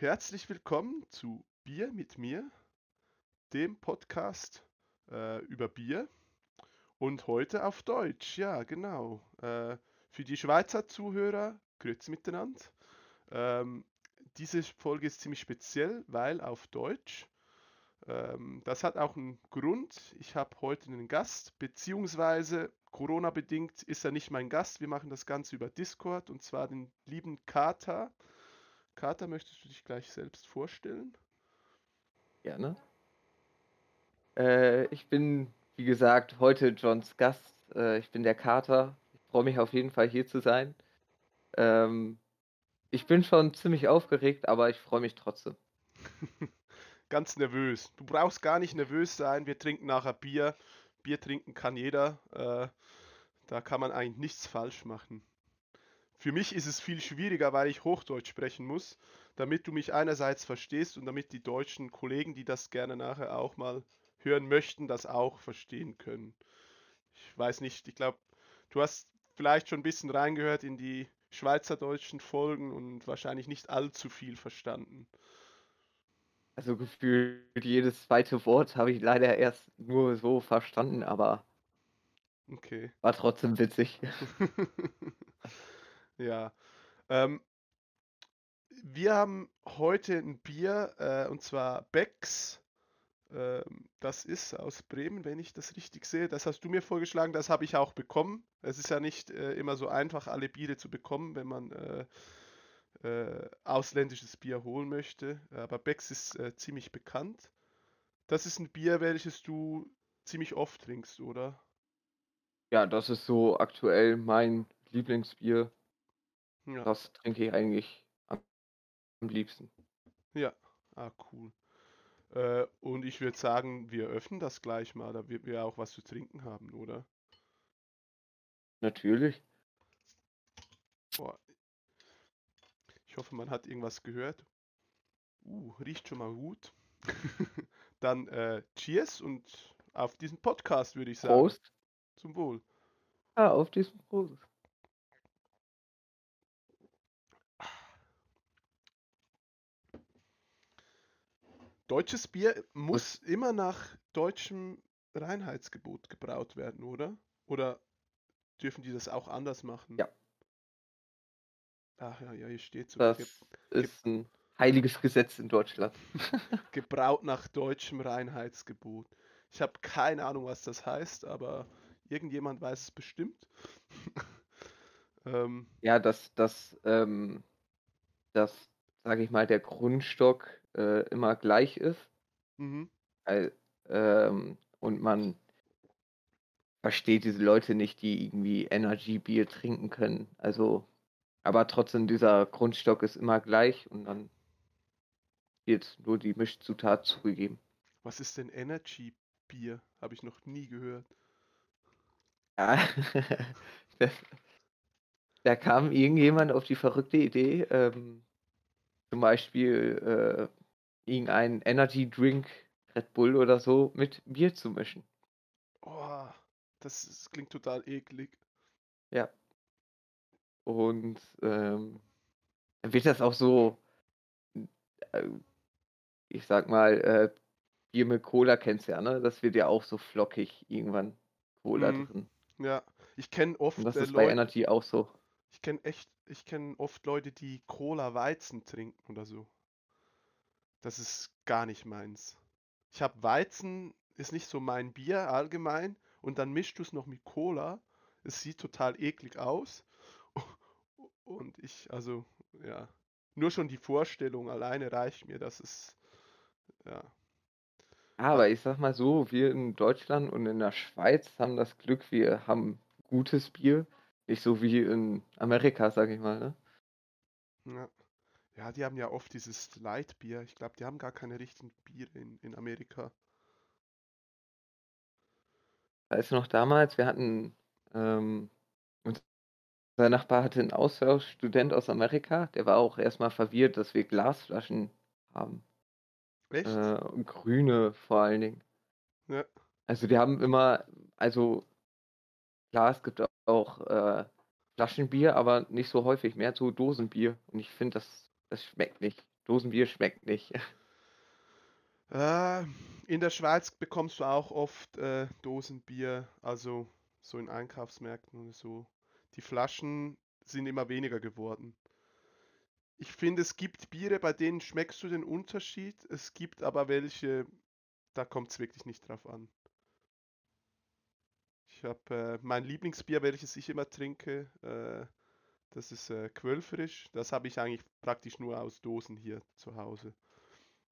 herzlich willkommen zu Bier mit mir, dem Podcast äh, über Bier und heute auf Deutsch. Ja, genau. Äh, für die Schweizer Zuhörer, grüezi miteinander. Ähm, diese Folge ist ziemlich speziell, weil auf Deutsch. Ähm, das hat auch einen Grund. Ich habe heute einen Gast, beziehungsweise Corona-bedingt ist er nicht mein Gast. Wir machen das Ganze über Discord und zwar den lieben Kata. Kata, möchtest du dich gleich selbst vorstellen? Gerne. Äh, ich bin, wie gesagt, heute Johns Gast. Äh, ich bin der Kater. Ich freue mich auf jeden Fall hier zu sein. Ähm, ich bin schon ziemlich aufgeregt, aber ich freue mich trotzdem. Ganz nervös. Du brauchst gar nicht nervös sein. Wir trinken nachher Bier. Bier trinken kann jeder. Äh, da kann man eigentlich nichts falsch machen. Für mich ist es viel schwieriger, weil ich Hochdeutsch sprechen muss, damit du mich einerseits verstehst und damit die deutschen Kollegen, die das gerne nachher auch mal hören möchten, das auch verstehen können. Ich weiß nicht, ich glaube, du hast vielleicht schon ein bisschen reingehört in die schweizerdeutschen Folgen und wahrscheinlich nicht allzu viel verstanden. Also gefühlt jedes zweite Wort habe ich leider erst nur so verstanden, aber okay. war trotzdem witzig. ja. Ähm, wir haben heute ein Bier äh, und zwar Becks. Ähm, das ist aus Bremen, wenn ich das richtig sehe. Das hast du mir vorgeschlagen, das habe ich auch bekommen. Es ist ja nicht äh, immer so einfach, alle Biere zu bekommen, wenn man äh, äh ausländisches Bier holen möchte. Aber Becks ist äh, ziemlich bekannt. Das ist ein Bier, welches du ziemlich oft trinkst, oder? Ja, das ist so aktuell mein Lieblingsbier. Ja. Das trinke ich eigentlich am, am liebsten. Ja, ah, cool. Äh, und ich würde sagen, wir öffnen das gleich mal, da wird wir auch was zu trinken haben, oder? Natürlich. Boah. Ich hoffe, man hat irgendwas gehört. Uh, riecht schon mal gut. Dann äh, Cheers und auf diesen Podcast, würde ich sagen. Prost. Zum Wohl. Ja, auf diesen Prost. Deutsches Bier muss immer nach deutschem Reinheitsgebot gebraut werden, oder? Oder dürfen die das auch anders machen? Ja. Ach ja, ja, hier steht so. Das ge ist ein heiliges Gesetz in Deutschland. gebraut nach deutschem Reinheitsgebot. Ich habe keine Ahnung, was das heißt, aber irgendjemand weiß es bestimmt. ähm, ja, das, das, ähm, das, sage ich mal, der Grundstock äh, immer gleich ist. Mhm. Weil, ähm, und man versteht diese Leute nicht, die irgendwie Energy-Bier trinken können. Also, aber trotzdem, dieser Grundstock ist immer gleich und dann wird nur die Mischzutat zugegeben. Was ist denn Energy-Bier? Habe ich noch nie gehört. Ja, da kam irgendjemand auf die verrückte Idee, ähm, zum Beispiel äh, irgendeinen Energy Drink, Red Bull oder so, mit Bier zu mischen. Oh, das, das klingt total eklig. Ja. Und ähm, dann wird das auch so, äh, ich sag mal, äh, Bier mit Cola kennst du ja, ne? Das wird ja auch so flockig irgendwann Cola mm, drin. Ja, ich kenne oft. Und das äh, ist bei Energy auch so. Ich kenne echt, ich kenne oft Leute, die Cola Weizen trinken oder so. Das ist gar nicht meins. Ich habe Weizen, ist nicht so mein Bier allgemein. Und dann mischst du es noch mit Cola. Es sieht total eklig aus. Und ich, also, ja. Nur schon die Vorstellung alleine reicht mir, dass es, ja. Aber ich sag mal so, wir in Deutschland und in der Schweiz haben das Glück, wir haben gutes Bier. Nicht so wie in Amerika, sag ich mal, ne? Ja. Ja, die haben ja oft dieses Lightbier. Ich glaube, die haben gar keine richtigen Biere in, in Amerika. Weißt du noch damals, wir hatten, ähm, unser Nachbar hatte einen Austauschstudent aus Amerika, der war auch erstmal verwirrt, dass wir Glasflaschen haben. Echt? Äh, grüne vor allen Dingen. Ja. Also die haben immer, also klar, es gibt auch äh, Flaschenbier, aber nicht so häufig, mehr so Dosenbier. Und ich finde, das das schmeckt nicht. Dosenbier schmeckt nicht. Äh, in der Schweiz bekommst du auch oft äh, Dosenbier, also so in Einkaufsmärkten oder so. Die Flaschen sind immer weniger geworden. Ich finde, es gibt Biere, bei denen schmeckst du den Unterschied. Es gibt aber welche, da kommt es wirklich nicht drauf an. Ich habe äh, mein Lieblingsbier, welches ich immer trinke, äh, das ist äh, Quellfrisch. Das habe ich eigentlich praktisch nur aus Dosen hier zu Hause.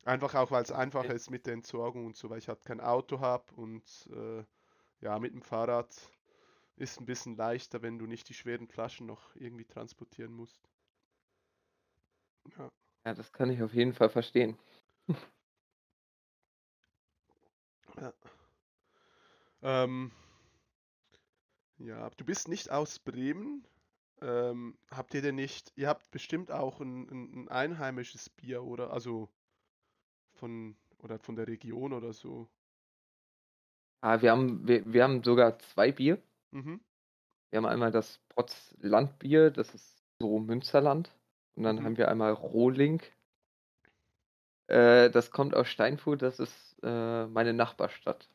Einfach auch, weil es einfacher ist mit der Entsorgung und so, weil ich halt kein Auto habe und äh, ja, mit dem Fahrrad ist ein bisschen leichter, wenn du nicht die schweren Flaschen noch irgendwie transportieren musst. Ja. Ja, das kann ich auf jeden Fall verstehen. ja. Ähm, ja, du bist nicht aus Bremen. Ähm, habt ihr denn nicht, ihr habt bestimmt auch ein, ein, ein einheimisches Bier, oder? Also von, oder von der Region oder so. Ah, wir haben, wir, wir haben sogar zwei Bier. Mhm. Wir haben einmal das Potz Landbier, das ist so Münsterland. Und dann mhm. haben wir einmal Rohling. Äh, das kommt aus Steinfurt, das ist äh, meine Nachbarstadt.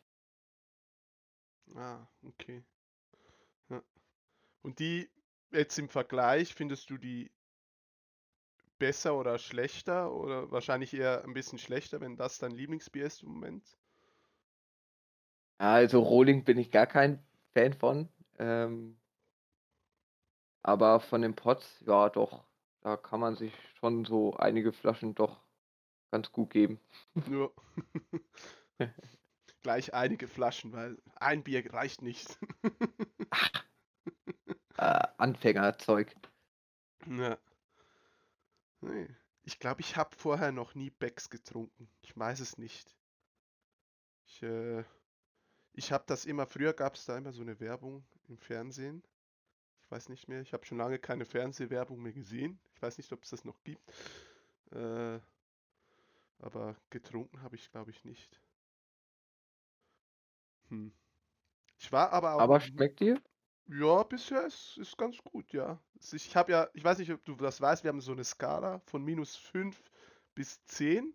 Ah, okay. Ja. Und die jetzt im Vergleich, findest du die besser oder schlechter? Oder wahrscheinlich eher ein bisschen schlechter, wenn das dein Lieblingsbier ist im Moment? Ja, also Rohling bin ich gar kein Fan von. Ähm, aber von dem Pots, ja doch, da kann man sich schon so einige Flaschen doch ganz gut geben. Nur gleich einige Flaschen, weil ein Bier reicht nicht. äh, Anfängerzeug. Ja. Nee. Ich glaube, ich habe vorher noch nie Becks getrunken. Ich weiß es nicht. Ich, äh, ich habe das immer, früher gab es da immer so eine Werbung im Fernsehen weiß nicht mehr. Ich habe schon lange keine Fernsehwerbung mehr gesehen. Ich weiß nicht, ob es das noch gibt. Äh, aber getrunken habe ich, glaube ich, nicht. Hm. Ich war aber auch. Aber schmeckt dir? Ja, bisher ist, ist ganz gut, ja. Ich habe ja, ich weiß nicht, ob du das weißt, wir haben so eine Skala von minus 5 bis 10.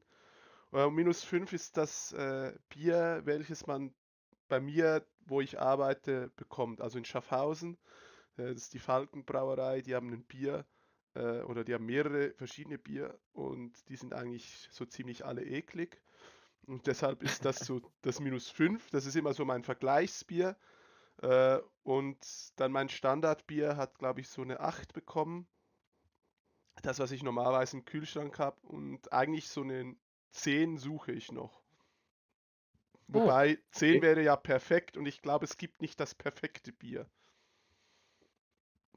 Äh, minus 5 ist das äh, Bier, welches man bei mir, wo ich arbeite, bekommt. Also in Schaffhausen äh, das ist die Falkenbrauerei, die haben ein Bier äh, oder die haben mehrere verschiedene Bier und die sind eigentlich so ziemlich alle eklig. Und deshalb ist das so das Minus 5. Das ist immer so mein Vergleichsbier. Äh, und dann mein Standardbier hat, glaube ich, so eine 8 bekommen. Das, was ich normalerweise im Kühlschrank habe. Und eigentlich so eine 10 suche ich noch. Wobei oh, 10 okay. wäre ja perfekt und ich glaube, es gibt nicht das perfekte Bier.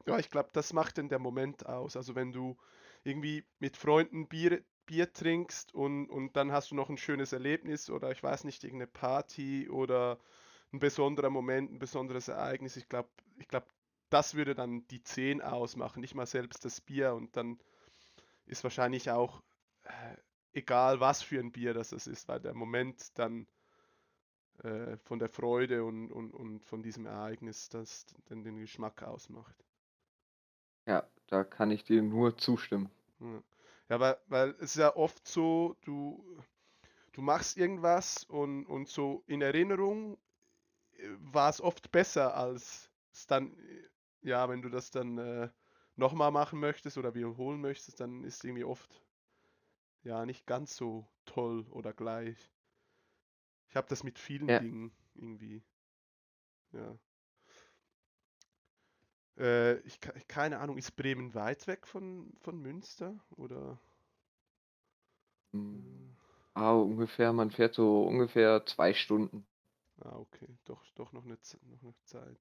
Ja, ich glaube, das macht denn der Moment aus. Also wenn du irgendwie mit Freunden Bier, Bier trinkst und, und dann hast du noch ein schönes Erlebnis oder ich weiß nicht, irgendeine Party oder ein besonderer Moment, ein besonderes Ereignis. Ich glaube, ich glaube, das würde dann die 10 ausmachen, nicht mal selbst das Bier und dann ist wahrscheinlich auch äh, egal, was für ein Bier das ist, weil der Moment dann äh, von der Freude und, und, und von diesem Ereignis das den, den Geschmack ausmacht. Ja, da kann ich dir nur zustimmen. Ja, weil, weil es ist ja oft so, du, du machst irgendwas und, und so in Erinnerung war es oft besser, als es dann, äh, ja, wenn du das dann äh, nochmal machen möchtest oder wiederholen möchtest, dann ist es irgendwie oft ja nicht ganz so toll oder gleich. Ich habe das mit vielen ja. Dingen irgendwie. Ja. Äh, ich, keine Ahnung, ist Bremen weit weg von, von Münster? Oder? Hm. Ah, ungefähr, man fährt so ungefähr zwei Stunden. Ah, okay, doch, doch noch eine, noch eine Zeit.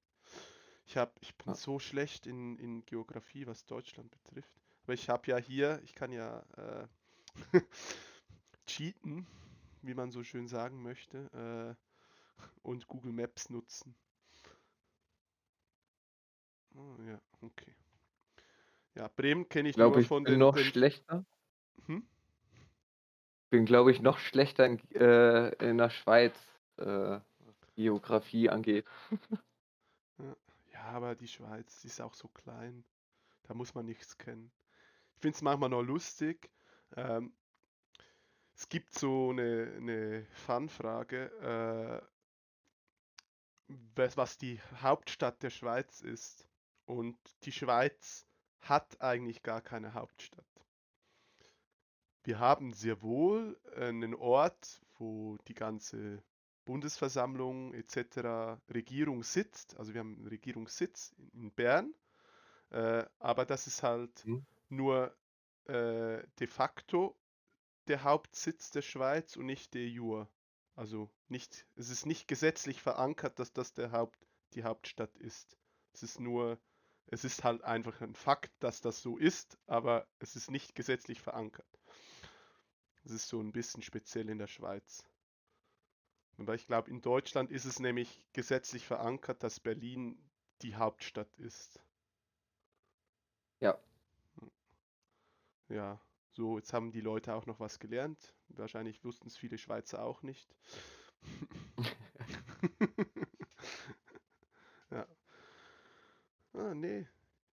Ich, hab, ich bin ja. so schlecht in, in Geografie, was Deutschland betrifft. Aber ich habe ja hier, ich kann ja äh, cheaten, wie man so schön sagen möchte, äh, und Google Maps nutzen. Oh, ja, okay. Ja, Bremen kenne ich glaube, nur ich von bin den. noch den... schlechter. Hm? Bin, glaube ich, noch schlechter in, äh, in der Schweiz, äh, Geografie angeht. ja, aber die Schweiz ist auch so klein. Da muss man nichts kennen. Ich finde es manchmal noch lustig. Ähm, es gibt so eine, eine Fun-Frage, äh, was die Hauptstadt der Schweiz ist. Und die Schweiz hat eigentlich gar keine Hauptstadt. Wir haben sehr wohl einen Ort, wo die ganze Bundesversammlung etc. Regierung sitzt. Also wir haben einen Regierungssitz in Bern, äh, aber das ist halt mhm. nur äh, de facto der Hauptsitz der Schweiz und nicht de jure. Also nicht, es ist nicht gesetzlich verankert, dass das der Haupt, die Hauptstadt ist. Es ist nur, es ist halt einfach ein Fakt, dass das so ist, aber es ist nicht gesetzlich verankert. Das ist so ein bisschen speziell in der Schweiz. Aber ich glaube, in Deutschland ist es nämlich gesetzlich verankert, dass Berlin die Hauptstadt ist. Ja. Ja, so, jetzt haben die Leute auch noch was gelernt. Wahrscheinlich wussten es viele Schweizer auch nicht. ja. Ah, nee.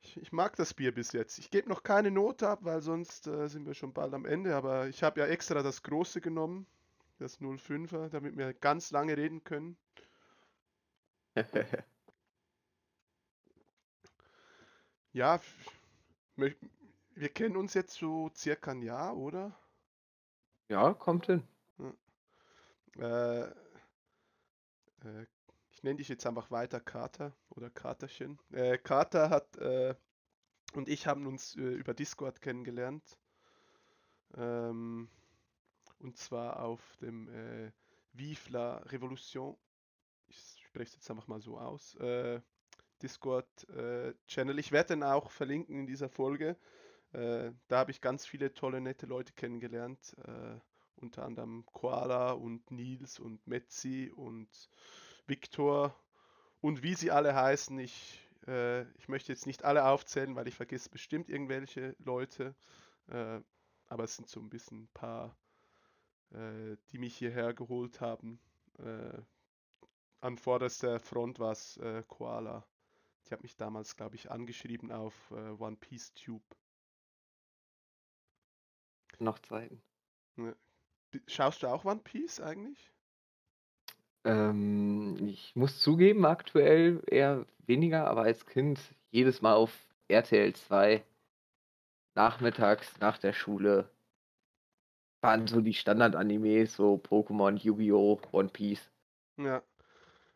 Ich, ich, mag das Bier bis jetzt. Ich gebe noch keine Note ab, weil sonst äh, sind wir schon bald am Ende. Aber ich habe ja extra das große genommen, das 05er, damit wir ganz lange reden können. ja, wir kennen uns jetzt so circa ein Jahr, oder? Ja, kommt hin. Äh, äh, ich nenne dich jetzt einfach weiter Kater oder Katerchen. Äh, Kater hat äh, und ich haben uns äh, über Discord kennengelernt. Ähm, und zwar auf dem äh, Vive la Revolution. Ich spreche es jetzt einfach mal so aus. Äh, Discord-Channel. ich werde den auch verlinken in dieser Folge. Äh, da habe ich ganz viele tolle, nette Leute kennengelernt. Äh, unter anderem Koala und Nils und Metzi und Viktor und wie sie alle heißen. Ich, äh, ich möchte jetzt nicht alle aufzählen, weil ich vergesse bestimmt irgendwelche Leute. Äh, aber es sind so ein bisschen ein paar, äh, die mich hierher geholt haben. Äh, an vorderster Front war es Koala. Die hat mich damals, glaube ich, angeschrieben auf One Piece Tube. Noch Zeiten. Schaust du auch One Piece eigentlich? Ähm, ich muss zugeben, aktuell eher weniger, aber als Kind jedes Mal auf RTL 2 nachmittags nach der Schule waren so die Standard-Animes, so Pokémon, Yu-Gi-Oh!, One Piece. Ja.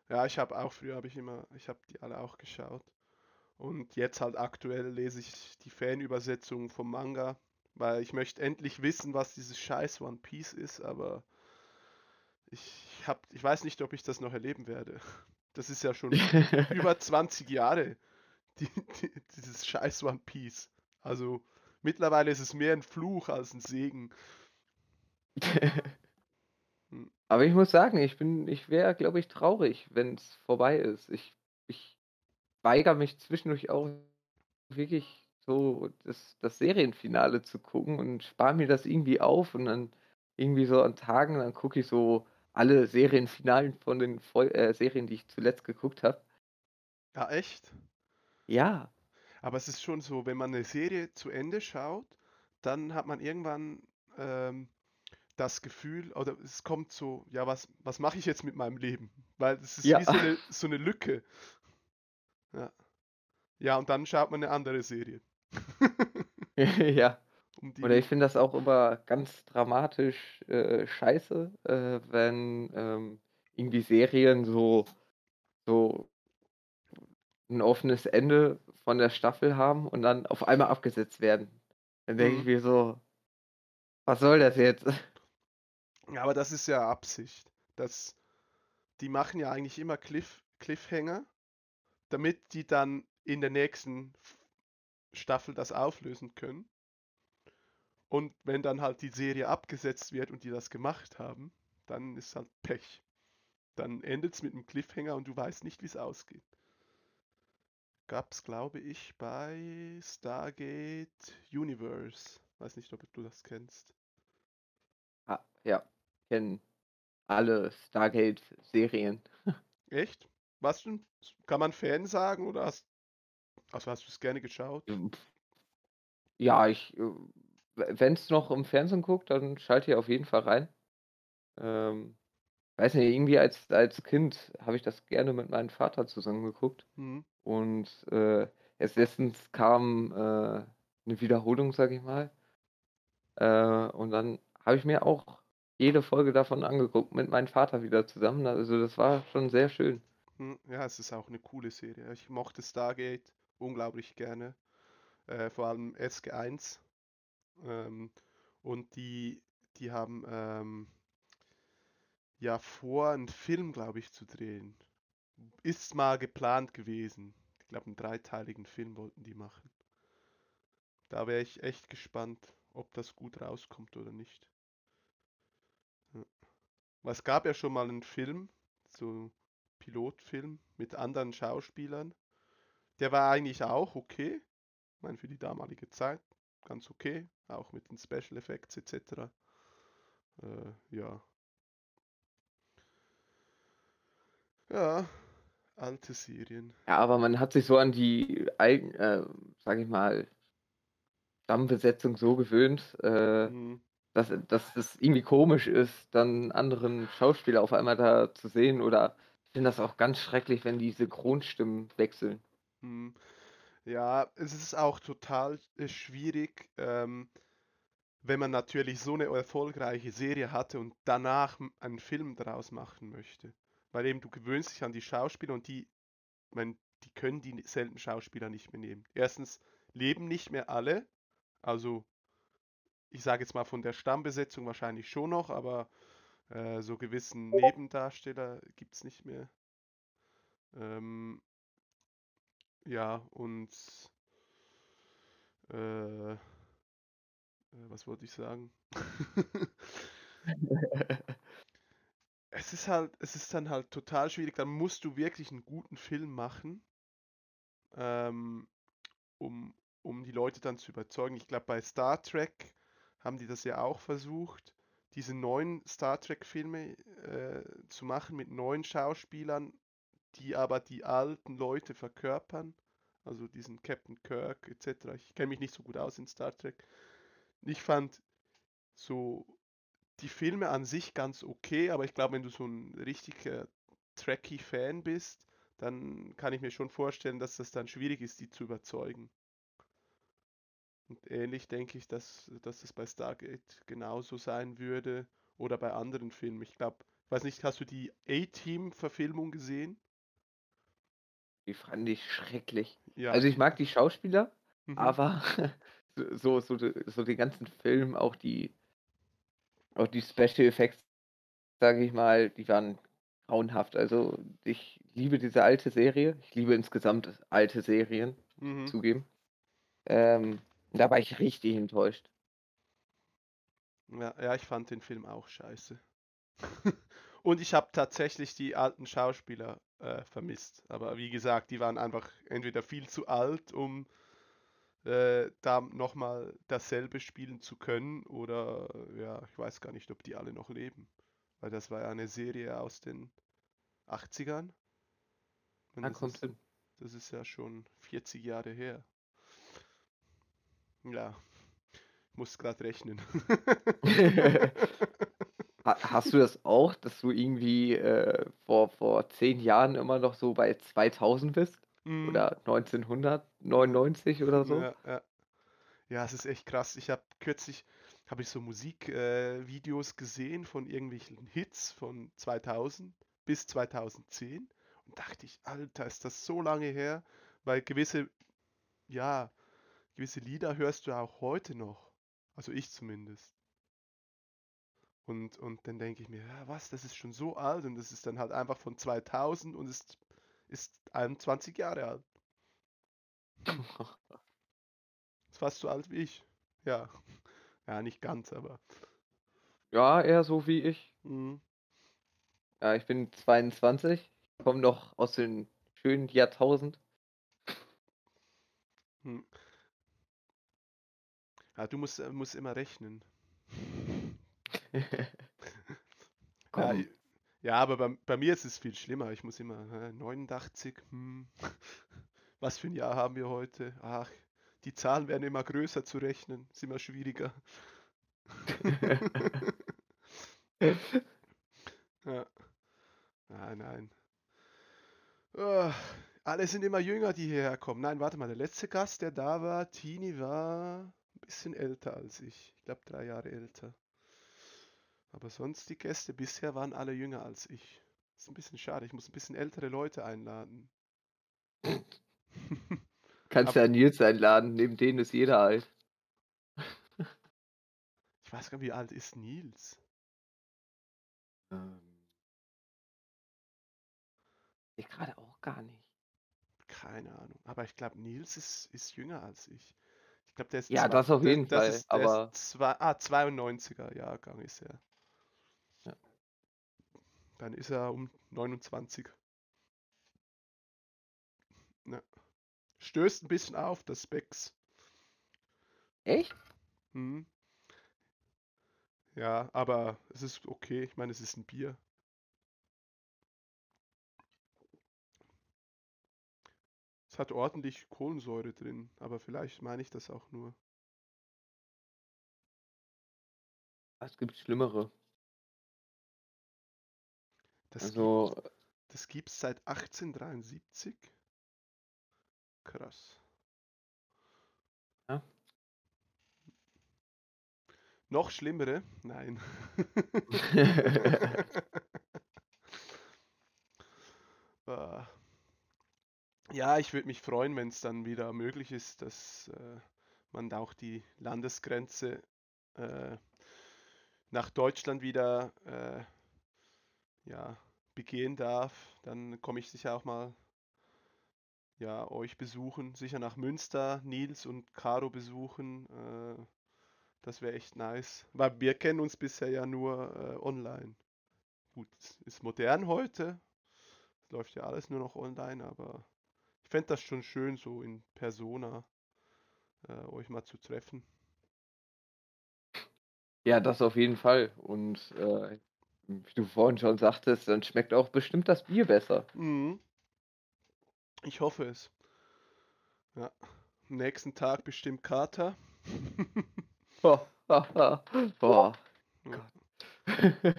Ja, ich habe auch früher habe ich immer, ich habe die alle auch geschaut. Und jetzt halt aktuell lese ich die Fanübersetzung vom Manga weil ich möchte endlich wissen, was dieses scheiß One Piece ist, aber ich hab, ich weiß nicht, ob ich das noch erleben werde. Das ist ja schon über 20 Jahre, die, die, dieses scheiß One Piece. Also mittlerweile ist es mehr ein Fluch als ein Segen. Aber ich muss sagen, ich bin, ich wäre, glaube ich, traurig, wenn es vorbei ist. Ich, ich weigere mich zwischendurch auch wirklich so das, das Serienfinale zu gucken und spare mir das irgendwie auf und dann irgendwie so an Tagen, dann gucke ich so alle Serienfinalen von den Vol äh, Serien, die ich zuletzt geguckt habe. Ja, echt? Ja. Aber es ist schon so, wenn man eine Serie zu Ende schaut, dann hat man irgendwann ähm, das Gefühl, oder es kommt so, ja, was, was mache ich jetzt mit meinem Leben? Weil es ist ja. wie so eine, so eine Lücke. Ja. ja, und dann schaut man eine andere Serie. ja. Um Oder ich finde das auch immer ganz dramatisch äh, scheiße, äh, wenn ähm, irgendwie Serien so, so ein offenes Ende von der Staffel haben und dann auf einmal abgesetzt werden. Dann denke mhm. ich mir so, was soll das jetzt? Aber das ist ja Absicht. Das, die machen ja eigentlich immer Cliff, Cliffhanger, damit die dann in der nächsten Staffel das auflösen können. Und wenn dann halt die Serie abgesetzt wird und die das gemacht haben, dann ist halt Pech. Dann endet es mit einem Cliffhanger und du weißt nicht, wie es ausgeht. Gab es, glaube ich, bei Stargate Universe. Weiß nicht, ob du das kennst. Ah, ja, kennen alle Stargate-Serien. Echt? Was denn? Kann man Fan sagen oder hast also hast du es gerne geschaut? Ja, ich äh, wenn es noch im Fernsehen guckt, dann schalte ich auf jeden Fall rein. Ähm, weiß nicht, irgendwie als, als Kind habe ich das gerne mit meinem Vater zusammen geguckt. Mhm. Und äh, erst letztens kam äh, eine Wiederholung, sag ich mal. Äh, und dann habe ich mir auch jede Folge davon angeguckt, mit meinem Vater wieder zusammen. Also das war schon sehr schön. Hm, ja, es ist auch eine coole Serie. Ich mochte Stargate unglaublich gerne. Äh, vor allem SG1. Ähm, und die, die haben ähm, ja vor, einen Film, glaube ich, zu drehen. Ist mal geplant gewesen. Ich glaube, einen dreiteiligen Film wollten die machen. Da wäre ich echt gespannt, ob das gut rauskommt oder nicht. Ja. Es gab ja schon mal einen Film, so Pilotfilm mit anderen Schauspielern. Der war eigentlich auch okay. Ich meine, für die damalige Zeit ganz okay. Auch mit den Special Effects etc. Äh, ja. Ja, alte Serien. Ja, aber man hat sich so an die alten, äh, sag ich mal, Stammbesetzung so gewöhnt, äh, mhm. Dass, dass es irgendwie komisch ist, dann anderen Schauspieler auf einmal da zu sehen. Oder ich finde das auch ganz schrecklich, wenn die Synchronstimmen wechseln. Mhm. Ja, es ist auch total äh, schwierig, ähm, wenn man natürlich so eine erfolgreiche Serie hatte und danach einen Film daraus machen möchte. Weil eben du gewöhnst dich an die Schauspieler und die, meine, die können die selten Schauspieler nicht mehr nehmen. Erstens leben nicht mehr alle, also, ich sage jetzt mal von der Stammbesetzung wahrscheinlich schon noch, aber äh, so gewissen Nebendarsteller gibt es nicht mehr. Ähm, ja, und äh, äh was wollte ich sagen? es ist halt, es ist dann halt total schwierig. Dann musst du wirklich einen guten Film machen, ähm, um, um die Leute dann zu überzeugen. Ich glaube, bei Star Trek haben die das ja auch versucht, diese neuen Star Trek-Filme äh, zu machen mit neuen Schauspielern, die aber die alten Leute verkörpern. Also diesen Captain Kirk etc. Ich kenne mich nicht so gut aus in Star Trek. Ich fand so die Filme an sich ganz okay, aber ich glaube, wenn du so ein richtiger Trekkie-Fan bist, dann kann ich mir schon vorstellen, dass das dann schwierig ist, die zu überzeugen. Und ähnlich denke ich, dass, dass das bei Stargate genauso sein würde oder bei anderen Filmen. Ich glaube, ich weiß nicht, hast du die A-Team-Verfilmung gesehen? Die fand ich schrecklich. Ja. Also ich mag die Schauspieler, mhm. aber so, so, so den ganzen Film, auch die, auch die Special Effects, sage ich mal, die waren grauenhaft. Also ich liebe diese alte Serie. Ich liebe insgesamt alte Serien, mhm. zugeben. Ähm, da war ich richtig enttäuscht. Ja, ja, ich fand den Film auch scheiße. Und ich habe tatsächlich die alten Schauspieler äh, vermisst. Aber wie gesagt, die waren einfach entweder viel zu alt, um äh, da nochmal dasselbe spielen zu können, oder ja, ich weiß gar nicht, ob die alle noch leben. Weil das war ja eine Serie aus den 80ern. Und das, ist, das ist ja schon 40 Jahre her. Ja, ich muss gerade rechnen. Hast du das auch, dass du irgendwie äh, vor, vor zehn Jahren immer noch so bei 2000 bist? Mm. Oder 1999 oder so? Ja, ja. ja, es ist echt krass. Ich habe kürzlich habe ich so Musikvideos äh, gesehen von irgendwelchen Hits von 2000 bis 2010 und dachte ich, Alter, ist das so lange her, weil gewisse, ja, gewisse Lieder hörst du auch heute noch. Also ich zumindest. Und, und dann denke ich mir, ja, was, das ist schon so alt und das ist dann halt einfach von 2000 und ist, ist 21 Jahre alt. ist fast so alt wie ich. Ja. Ja, nicht ganz, aber. Ja, eher so wie ich. Mhm. Ja, ich bin 22, komme noch aus den schönen Jahrtausend. Hm. Ja, du musst, äh, musst immer rechnen. ja, ja, aber bei, bei, mir ist es viel schlimmer. Ich muss immer äh, 89. Hm. Was für ein Jahr haben wir heute? Ach, die Zahlen werden immer größer zu rechnen, ist immer schwieriger. ja. Nein, nein. Oh, alle sind immer jünger, die hierher kommen. Nein, warte mal, der letzte Gast, der da war, Tini, war bisschen älter als ich. Ich glaube, drei Jahre älter. Aber sonst die Gäste bisher waren alle jünger als ich. Ist ein bisschen schade, ich muss ein bisschen ältere Leute einladen. Kannst ja Nils einladen, neben denen ist jeder alt. ich weiß gar nicht, wie alt ist Nils? Ähm. Ich gerade auch gar nicht. Keine Ahnung. Aber ich glaube, Nils ist, ist jünger als ich. Ich glaube, der ist. Ja, zwei, das auf jeden der, Fall. Ist, aber. Zwei, ah, 92er Jahrgang ist er. Ja. Dann ist er um 29. Ja. Stößt ein bisschen auf, das Specs. Echt? Hm. Ja, aber es ist okay. Ich meine, es ist ein Bier. Hat ordentlich Kohlensäure drin, aber vielleicht meine ich das auch nur. Es gibt schlimmere. Das also, gibt, das gibt's seit 1873. Krass. Ja. Noch schlimmere? Nein. ah. Ja, ich würde mich freuen, wenn es dann wieder möglich ist, dass äh, man da auch die Landesgrenze äh, nach Deutschland wieder äh, ja, begehen darf. Dann komme ich sicher auch mal ja, euch besuchen, sicher nach Münster, Nils und Caro besuchen. Äh, das wäre echt nice. Weil wir kennen uns bisher ja nur äh, online. Gut, ist modern heute. Es läuft ja alles nur noch online, aber fände das schon schön, so in Persona äh, euch mal zu treffen. Ja, das auf jeden Fall. Und äh, wie du vorhin schon sagtest, dann schmeckt auch bestimmt das Bier besser. Mhm. Ich hoffe es. Ja. Am nächsten Tag bestimmt Kater. Boah. Boah. Ja.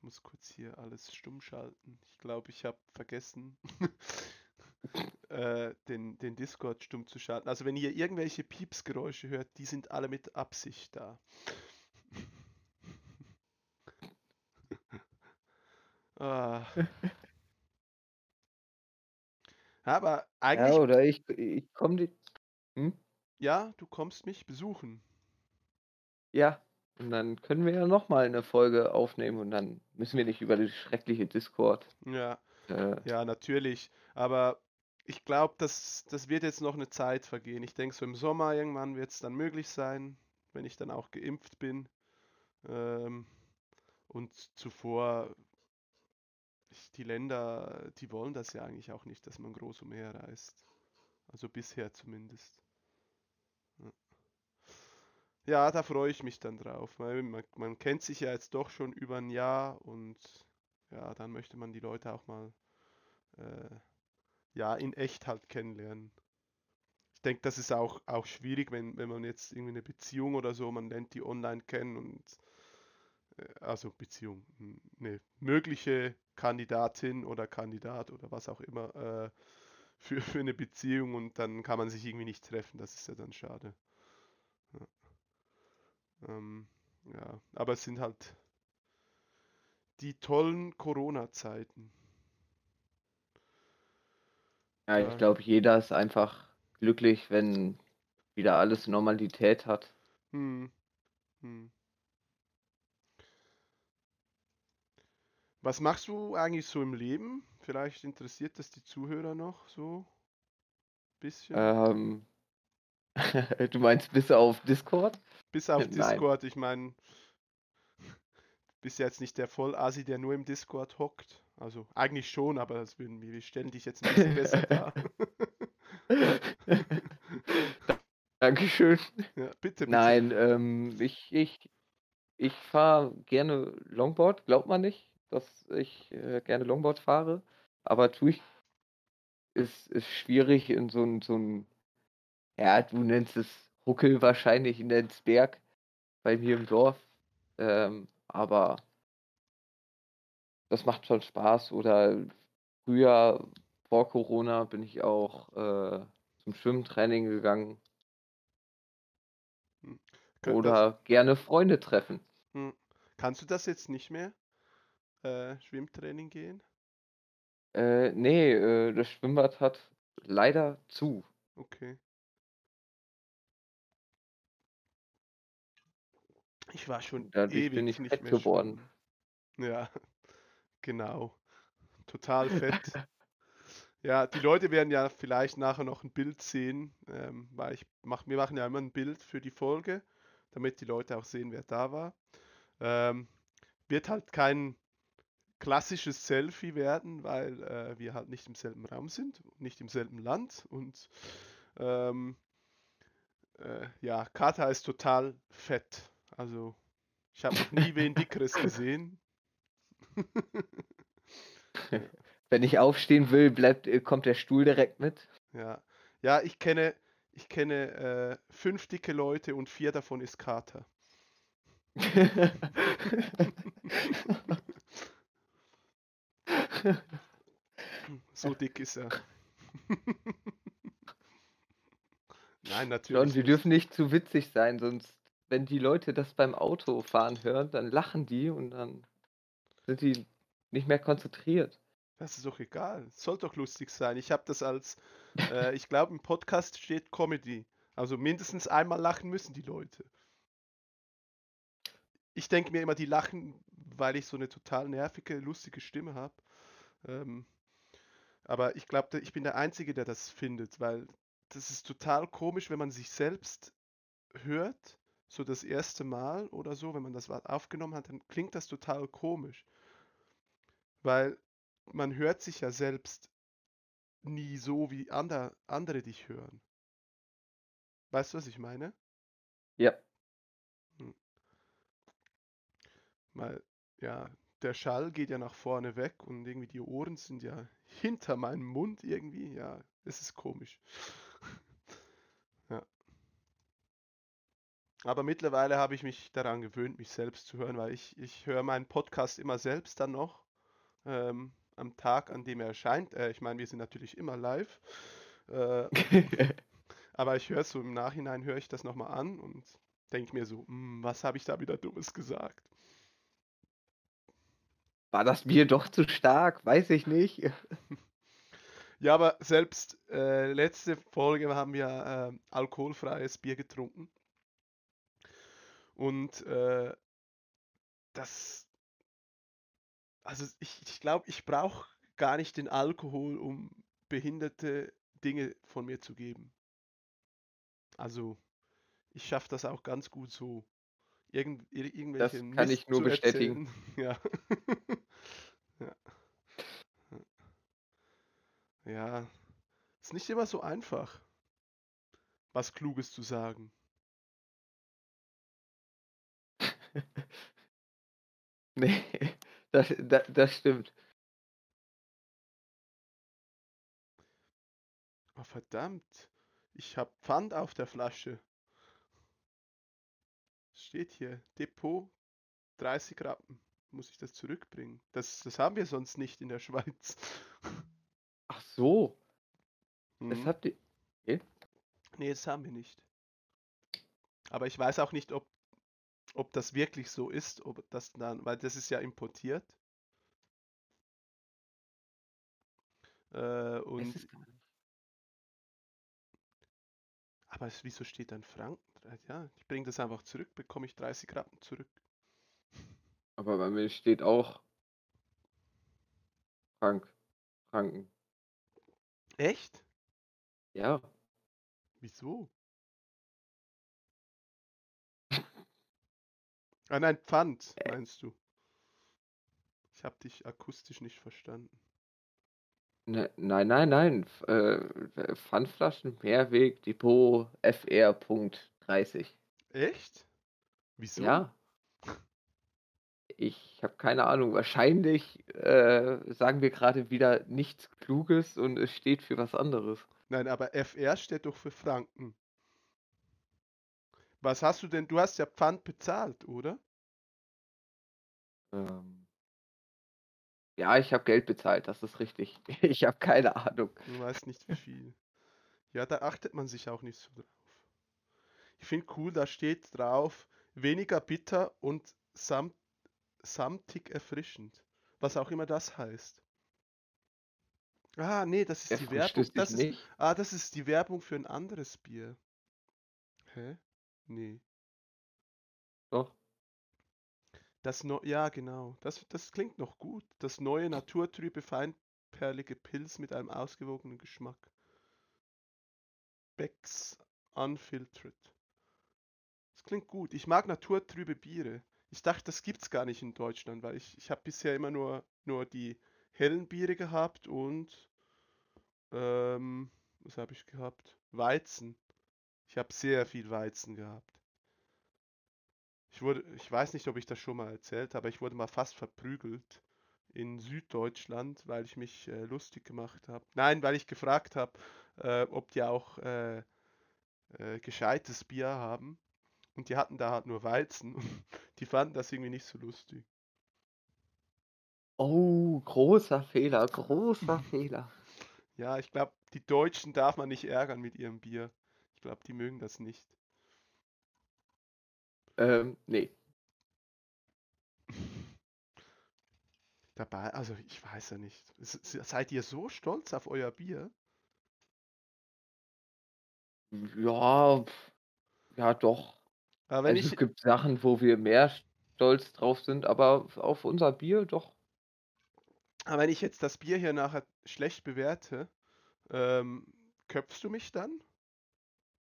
Ich muss kurz hier alles stumm schalten. Ich glaube, ich habe vergessen, äh, den, den Discord stumm zu schalten. Also wenn ihr irgendwelche Piepsgeräusche hört, die sind alle mit Absicht da. ah. Aber eigentlich. Ja, oder ich, ich komme die. Hm? Ja, du kommst mich besuchen. Ja, und dann können wir ja nochmal eine Folge aufnehmen und dann müssen wir nicht über das schreckliche Discord. Ja, äh, ja, natürlich. Aber ich glaube, das, das wird jetzt noch eine Zeit vergehen. Ich denke, so im Sommer irgendwann wird es dann möglich sein, wenn ich dann auch geimpft bin. Ähm, und zuvor, ich, die Länder, die wollen das ja eigentlich auch nicht, dass man groß umherreist. Also bisher zumindest. Ja, da freue ich mich dann drauf. Man, man, kennt sich ja jetzt doch schon über ein Jahr und ja, dann möchte man die Leute auch mal äh, ja, in echt halt kennenlernen. Ich denke, das ist auch, auch schwierig, wenn, wenn man jetzt irgendwie eine Beziehung oder so, man lernt die online kennen und äh, also Beziehung, eine mögliche Kandidatin oder Kandidat oder was auch immer äh, für, für eine Beziehung und dann kann man sich irgendwie nicht treffen. Das ist ja dann schade. Ähm, ja, aber es sind halt die tollen Corona-Zeiten. Ja, ich glaube, jeder ist einfach glücklich, wenn wieder alles Normalität hat. Hm. Hm. Was machst du eigentlich so im Leben? Vielleicht interessiert das die Zuhörer noch so ein bisschen. Ähm, du meinst bis auf Discord? Bis auf Nein. Discord, ich meine, bist ja jetzt nicht der Vollasi, der nur im Discord hockt. Also eigentlich schon, aber das würden wir, wir stellen dich jetzt ein bisschen besser dar. Dankeschön. Ja, bitte, bitte. Nein, ähm, ich, ich, ich fahre gerne Longboard, glaubt man nicht, dass ich äh, gerne Longboard fahre, aber tue ich ist, ist schwierig in so ein, so ein, ja, du nennst es Huckel wahrscheinlich, in Berg bei mir im Dorf. Ähm, aber das macht schon Spaß. Oder früher, vor Corona, bin ich auch äh, zum Schwimmtraining gegangen. Hm. Oder das... gerne Freunde treffen. Hm. Kannst du das jetzt nicht mehr? Äh, Schwimmtraining gehen? Äh, nee, äh, das Schwimmbad hat leider zu. Okay. Ich war schon Dadurch ewig bin ich nicht fett mehr geworden. Schwimmen. Ja, genau. Total fett. ja, die Leute werden ja vielleicht nachher noch ein Bild sehen, ähm, weil ich mach, wir machen ja immer ein Bild für die Folge, damit die Leute auch sehen, wer da war. Ähm, wird halt kein klassisches Selfie werden, weil äh, wir halt nicht im selben Raum sind, nicht im selben Land und ähm, äh, ja, Kata ist total fett. Also ich habe noch nie wen dickeres gesehen. Wenn ich aufstehen will, bleibt, äh, kommt der Stuhl direkt mit. Ja, ja, ich kenne, ich kenne äh, fünf dicke Leute und vier davon ist Kater. so dick ist er. Nein, natürlich. Und wir dürfen nicht zu witzig sein, sonst, wenn die Leute das beim Autofahren hören, dann lachen die und dann sind die nicht mehr konzentriert. Das ist doch egal. Soll doch lustig sein. Ich habe das als, äh, ich glaube, im Podcast steht Comedy. Also mindestens einmal lachen müssen die Leute. Ich denke mir immer, die lachen, weil ich so eine total nervige, lustige Stimme habe. Ähm, aber ich glaube, ich bin der Einzige, der das findet, weil das ist total komisch, wenn man sich selbst hört, so das erste Mal oder so, wenn man das aufgenommen hat, dann klingt das total komisch. Weil man hört sich ja selbst nie so, wie andere, andere dich hören. Weißt du, was ich meine? Ja. Hm. Weil, ja, der Schall geht ja nach vorne weg und irgendwie die Ohren sind ja hinter meinem Mund irgendwie. Ja, es ist komisch. Aber mittlerweile habe ich mich daran gewöhnt, mich selbst zu hören, weil ich, ich höre meinen Podcast immer selbst dann noch. Ähm, am Tag, an dem er erscheint. Äh, ich meine, wir sind natürlich immer live. Äh, aber ich höre es so im Nachhinein, höre ich das nochmal an und denke mir so, hm, was habe ich da wieder Dummes gesagt? War das Bier doch zu stark? Weiß ich nicht. Ja, aber selbst äh, letzte Folge haben wir äh, alkoholfreies Bier getrunken. Und äh, das, also ich, ich glaube, ich brauche gar nicht den Alkohol, um behinderte Dinge von mir zu geben. Also, ich schaffe das auch ganz gut so. Irgend, irgendwelche das kann Mist ich nur bestätigen. Ja. ja. Ja. Ist nicht immer so einfach, was Kluges zu sagen. nee, das, das, das stimmt. Oh, verdammt. Ich hab Pfand auf der Flasche. Steht hier, Depot 30 Rappen. Muss ich das zurückbringen? Das, das haben wir sonst nicht in der Schweiz. Ach so. Das mhm. habt ihr. Okay. Nee, das haben wir nicht. Aber ich weiß auch nicht, ob, ob das wirklich so ist, ob das dann, weil das ist ja importiert. Äh, und aber es, wieso steht dann Franken? Ja, ich bringe das einfach zurück, bekomme ich 30 Rappen zurück. Aber bei mir steht auch Frank. Franken. Echt? Ja. Wieso? Ah nein, Pfand, äh. meinst du? Ich habe dich akustisch nicht verstanden. Ne, nein, nein, nein. Äh, Pfandflaschen, Mehrweg, Depot, FR.30. Echt? Wieso? Ja. Ich habe keine Ahnung. Wahrscheinlich äh, sagen wir gerade wieder nichts Kluges und es steht für was anderes. Nein, aber FR steht doch für Franken. Was hast du denn? Du hast ja Pfand bezahlt, oder? Ähm, ja, ich habe Geld bezahlt, das ist richtig. Ich habe keine Ahnung. Du weißt nicht wie viel. Ja, da achtet man sich auch nicht so drauf. Ich finde cool, da steht drauf, weniger bitter und samt, samtig erfrischend. Was auch immer das heißt. Ah, nee, das ist die Werbung. Das ist, ah, das ist die Werbung für ein anderes Bier. Hä? Nee. Doch. Das no ja, genau. Das, das klingt noch gut. Das neue naturtrübe, feinperlige Pilz mit einem ausgewogenen Geschmack. Becks Unfiltered. Das klingt gut. Ich mag naturtrübe Biere. Ich dachte, das gibt's gar nicht in Deutschland, weil ich, ich habe bisher immer nur, nur die hellen Biere gehabt und ähm, was habe ich gehabt? Weizen. Ich habe sehr viel Weizen gehabt. Ich wurde, ich weiß nicht, ob ich das schon mal erzählt habe, ich wurde mal fast verprügelt in Süddeutschland, weil ich mich äh, lustig gemacht habe. Nein, weil ich gefragt habe, äh, ob die auch äh, äh gescheites Bier haben. Und die hatten da halt nur Weizen und die fanden das irgendwie nicht so lustig. Oh, großer Fehler, großer Fehler. Ja, ich glaube, die Deutschen darf man nicht ärgern mit ihrem Bier. Ich glaube, die mögen das nicht. Ähm, nee. Dabei, also ich weiß ja nicht. Seid ihr so stolz auf euer Bier? Ja, ja doch. Aber wenn also ich... Es gibt Sachen, wo wir mehr stolz drauf sind, aber auf unser Bier doch. Aber wenn ich jetzt das Bier hier nachher schlecht bewerte, ähm, köpfst du mich dann?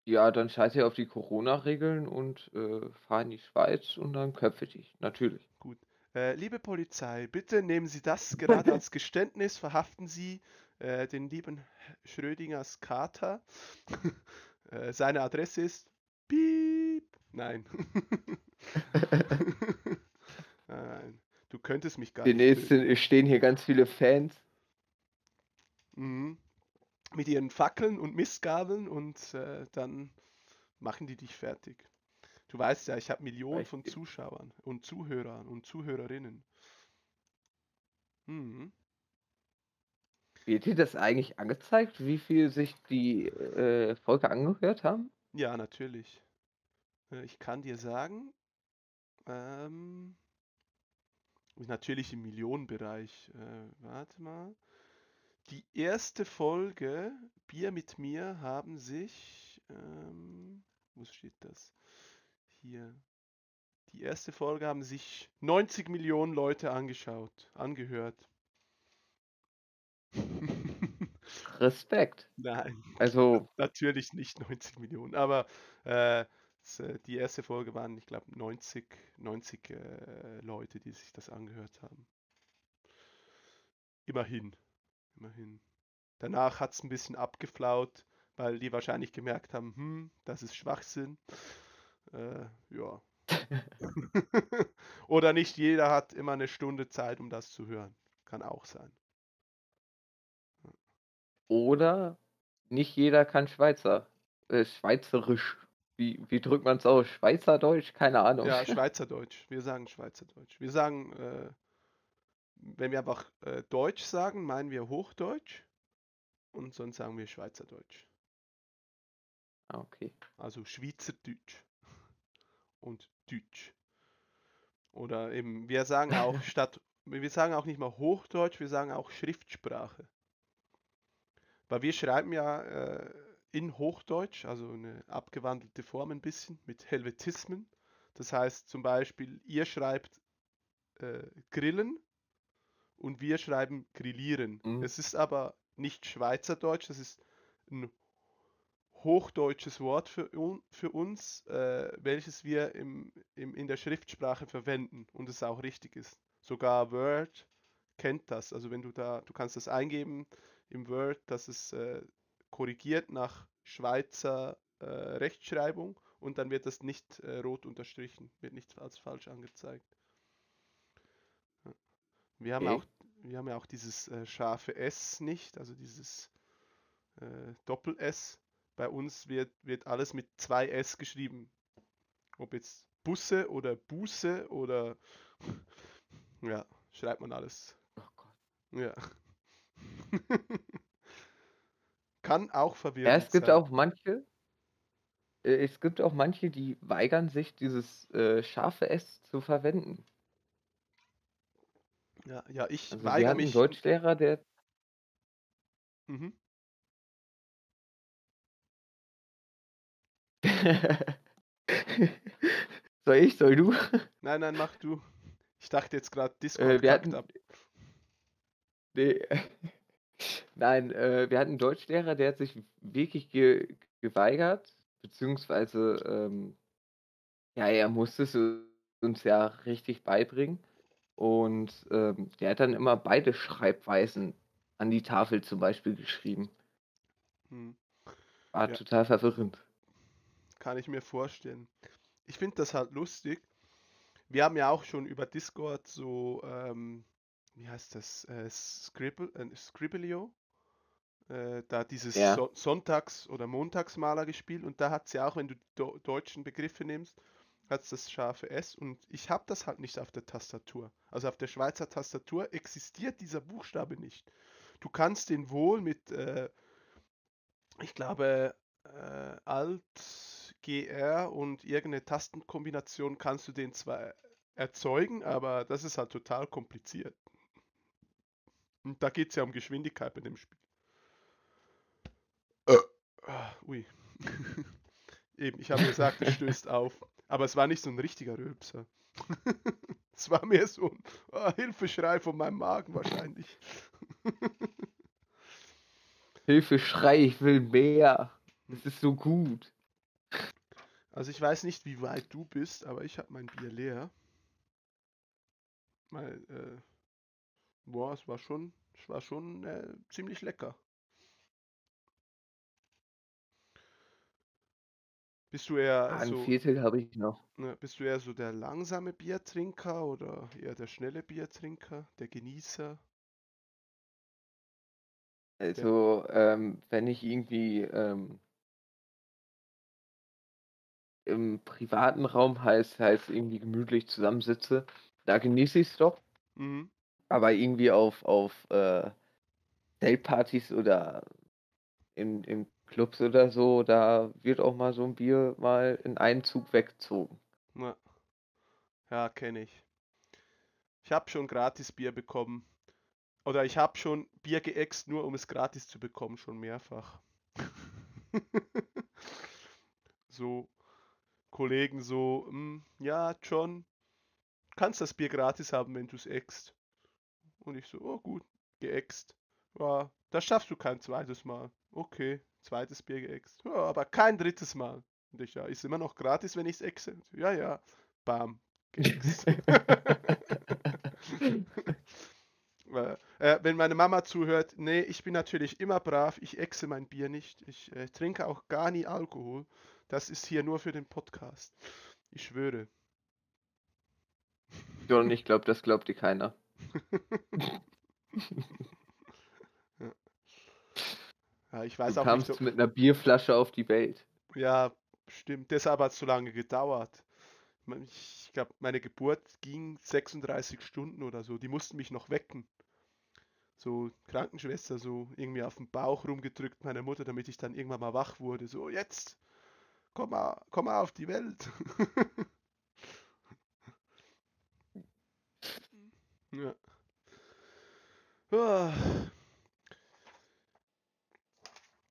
Ja, dann scheiße ich auf die Corona-Regeln und äh, fahre in die Schweiz und dann köpfe ich dich, natürlich. Gut. Äh, liebe Polizei, bitte nehmen Sie das gerade als Geständnis, verhaften Sie äh, den lieben Schrödingers Kater. Äh, seine Adresse ist Piep. Nein. Nein. Du könntest mich gar Demnächst nicht. Demnächst stehen hier ganz viele Fans. Mhm mit ihren Fackeln und Mistgabeln und äh, dann machen die dich fertig. Du weißt ja, ich habe Millionen von Zuschauern und Zuhörern und Zuhörerinnen. Mhm. Wird dir das eigentlich angezeigt, wie viel sich die äh, Folge angehört haben? Ja, natürlich. Äh, ich kann dir sagen, ähm, natürlich im Millionenbereich. Äh, warte mal. Die erste Folge Bier mit mir haben sich, ähm, wo steht das? Hier. Die erste Folge haben sich 90 Millionen Leute angeschaut, angehört. Respekt. Nein. Also. Natürlich nicht 90 Millionen, aber äh, die erste Folge waren, ich glaube, 90, 90 äh, Leute, die sich das angehört haben. Immerhin immerhin. Danach hat es ein bisschen abgeflaut, weil die wahrscheinlich gemerkt haben, hm, das ist Schwachsinn. Äh, ja. Oder nicht jeder hat immer eine Stunde Zeit, um das zu hören. Kann auch sein. Oder nicht jeder kann Schweizer. Äh, Schweizerisch. Wie, wie drückt man es aus? Schweizerdeutsch? Keine Ahnung. Ja, Schweizerdeutsch. Wir sagen Schweizerdeutsch. Wir sagen äh, wenn wir einfach äh, Deutsch sagen, meinen wir Hochdeutsch und sonst sagen wir Schweizerdeutsch. Ah, okay. Also Schweizerdeutsch und Deutsch. Oder eben, wir sagen auch statt, wir sagen auch nicht mal Hochdeutsch, wir sagen auch Schriftsprache. Weil wir schreiben ja äh, in Hochdeutsch, also eine abgewandelte Form ein bisschen mit Helvetismen. Das heißt zum Beispiel, ihr schreibt äh, Grillen und wir schreiben grillieren. Mhm. Es ist aber nicht Schweizerdeutsch, das ist ein hochdeutsches Wort für, für uns, äh, welches wir im, im, in der Schriftsprache verwenden und es auch richtig ist. Sogar Word kennt das. Also wenn du da, du kannst das eingeben im Word, dass es äh, korrigiert nach Schweizer äh, Rechtschreibung und dann wird das nicht äh, rot unterstrichen, wird nicht als falsch angezeigt. Wir haben, auch, wir haben ja auch dieses äh, scharfe S nicht, also dieses äh, Doppel-S. Bei uns wird, wird alles mit zwei S geschrieben. Ob jetzt Busse oder Buße oder ja, schreibt man alles. Oh Gott. Ja. Kann auch verwirrend Ja, es gibt sein. auch manche, äh, es gibt auch manche, die weigern sich, dieses äh, scharfe S zu verwenden. Ja, ja, ich Also wir weigere hatten einen mich. Deutschlehrer, der Mhm. Soll ich? Soll du? Nein, nein, mach du. Ich dachte jetzt gerade Discord Äh, wir hatten, ab. nee, nein, äh, wir hatten einen Deutschlehrer, der hat sich wirklich ge geweigert, beziehungsweise, ähm, ja, er musste es uns ja richtig beibringen. Und ähm, der hat dann immer beide Schreibweisen an die Tafel zum Beispiel geschrieben. Hm. War ja. total verwirrend. Kann ich mir vorstellen. Ich finde das halt lustig. Wir haben ja auch schon über Discord so, ähm, wie heißt das, äh, Scribble, äh, Scribblio, äh, da dieses ja. so Sonntags- oder Montagsmaler gespielt und da hat es ja auch, wenn du do deutschen Begriffe nimmst, hat es das scharfe S und ich habe das halt nicht auf der Tastatur. Also auf der Schweizer Tastatur existiert dieser Buchstabe nicht. Du kannst den wohl mit, äh, ich glaube, äh, Alt, GR und irgendeine Tastenkombination kannst du den zwar erzeugen, aber das ist halt total kompliziert. Und da geht es ja um Geschwindigkeit bei dem Spiel. Äh. Ah, ui. Eben, ich habe gesagt, es stößt auf. Aber es war nicht so ein richtiger Rülpser. es war mehr so ein oh, Hilfeschrei von meinem Magen wahrscheinlich. Hilfeschrei, ich will mehr. Es ist so gut. Also ich weiß nicht, wie weit du bist, aber ich habe mein Bier leer. Weil, äh, boah, es war schon, es war schon äh, ziemlich lecker. Bist du eher Ein so, Viertel habe ich noch. Ne, bist du eher so der langsame Biertrinker oder eher der schnelle Biertrinker, der Genießer? Also, ähm, wenn ich irgendwie ähm, im privaten Raum heißt, heißt irgendwie gemütlich zusammensitze, da genieße ich es doch. Mhm. Aber irgendwie auf, auf äh, Zeltpartys oder in, in Clubs oder so, da wird auch mal so ein Bier mal in einen Zug weggezogen. Ja, ja kenne ich. Ich habe schon gratis Bier bekommen. Oder ich habe schon Bier geäxt, nur um es gratis zu bekommen, schon mehrfach. so Kollegen so, hm, ja, John, kannst das Bier gratis haben, wenn du es äxt. Und ich so, oh gut, geäxt. Ja, das schaffst du kein zweites Mal. Okay, zweites Bier geäxt. Ja, aber kein drittes Mal. Und ich, ja, ist immer noch gratis, wenn ich es exe. Ja, ja, bam, geäxt. äh, wenn meine Mama zuhört, nee, ich bin natürlich immer brav, ich exe mein Bier nicht. Ich äh, trinke auch gar nie Alkohol. Das ist hier nur für den Podcast. Ich schwöre. John, ich glaube, das glaubt dir keiner. ja. ich weiß du auch kamst nicht so... mit einer Bierflasche auf die Welt. Ja, stimmt. Deshalb hat es so lange gedauert. Ich glaube, meine Geburt ging 36 Stunden oder so. Die mussten mich noch wecken. So Krankenschwester so irgendwie auf den Bauch rumgedrückt, meine Mutter, damit ich dann irgendwann mal wach wurde. So, jetzt, komm mal, komm mal auf die Welt. ja. Ah.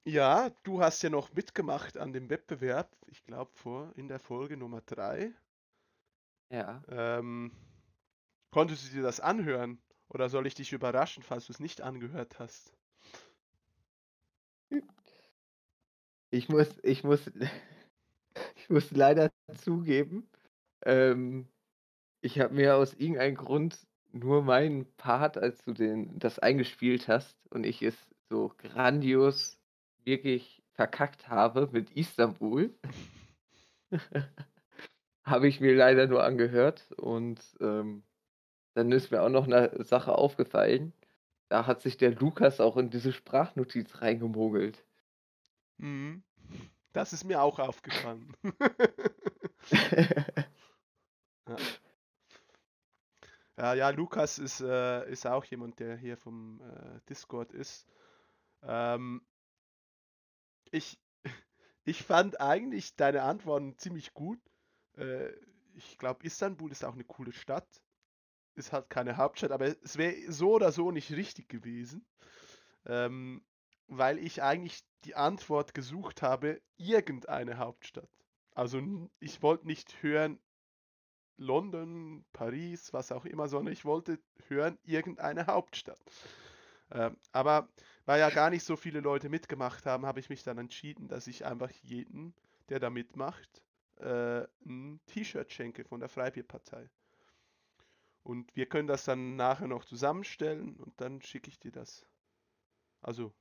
Ja, du hast ja noch mitgemacht an dem Wettbewerb, ich glaube vor in der Folge Nummer 3. Ja. Ähm, konntest du dir das anhören? Oder soll ich dich überraschen, falls du es nicht angehört hast? Ich muss, ich muss, ich muss leider zugeben, ähm, ich habe mir aus irgendeinem Grund nur meinen Part, als du den, das eingespielt hast und ich es so grandios wirklich verkackt habe mit Istanbul, habe ich mir leider nur angehört und ähm, dann ist mir auch noch eine Sache aufgefallen. Da hat sich der Lukas auch in diese Sprachnotiz reingemogelt. Mhm. Das ist mir auch aufgefallen. ja. ja. ja, Lukas ist, äh, ist auch jemand, der hier vom äh, Discord ist. Ähm, ich, ich fand eigentlich deine Antworten ziemlich gut. Äh, ich glaube, Istanbul ist auch eine coole Stadt. Ist halt keine Hauptstadt, aber es wäre so oder so nicht richtig gewesen. Ähm, weil ich eigentlich die Antwort gesucht habe, irgendeine Hauptstadt. Also ich wollte nicht hören London, Paris, was auch immer, sondern ich wollte hören irgendeine Hauptstadt. Ähm, aber weil ja gar nicht so viele Leute mitgemacht haben, habe ich mich dann entschieden, dass ich einfach jeden, der da mitmacht, äh, ein T-Shirt schenke von der Freibierpartei. Und wir können das dann nachher noch zusammenstellen und dann schicke ich dir das. Also,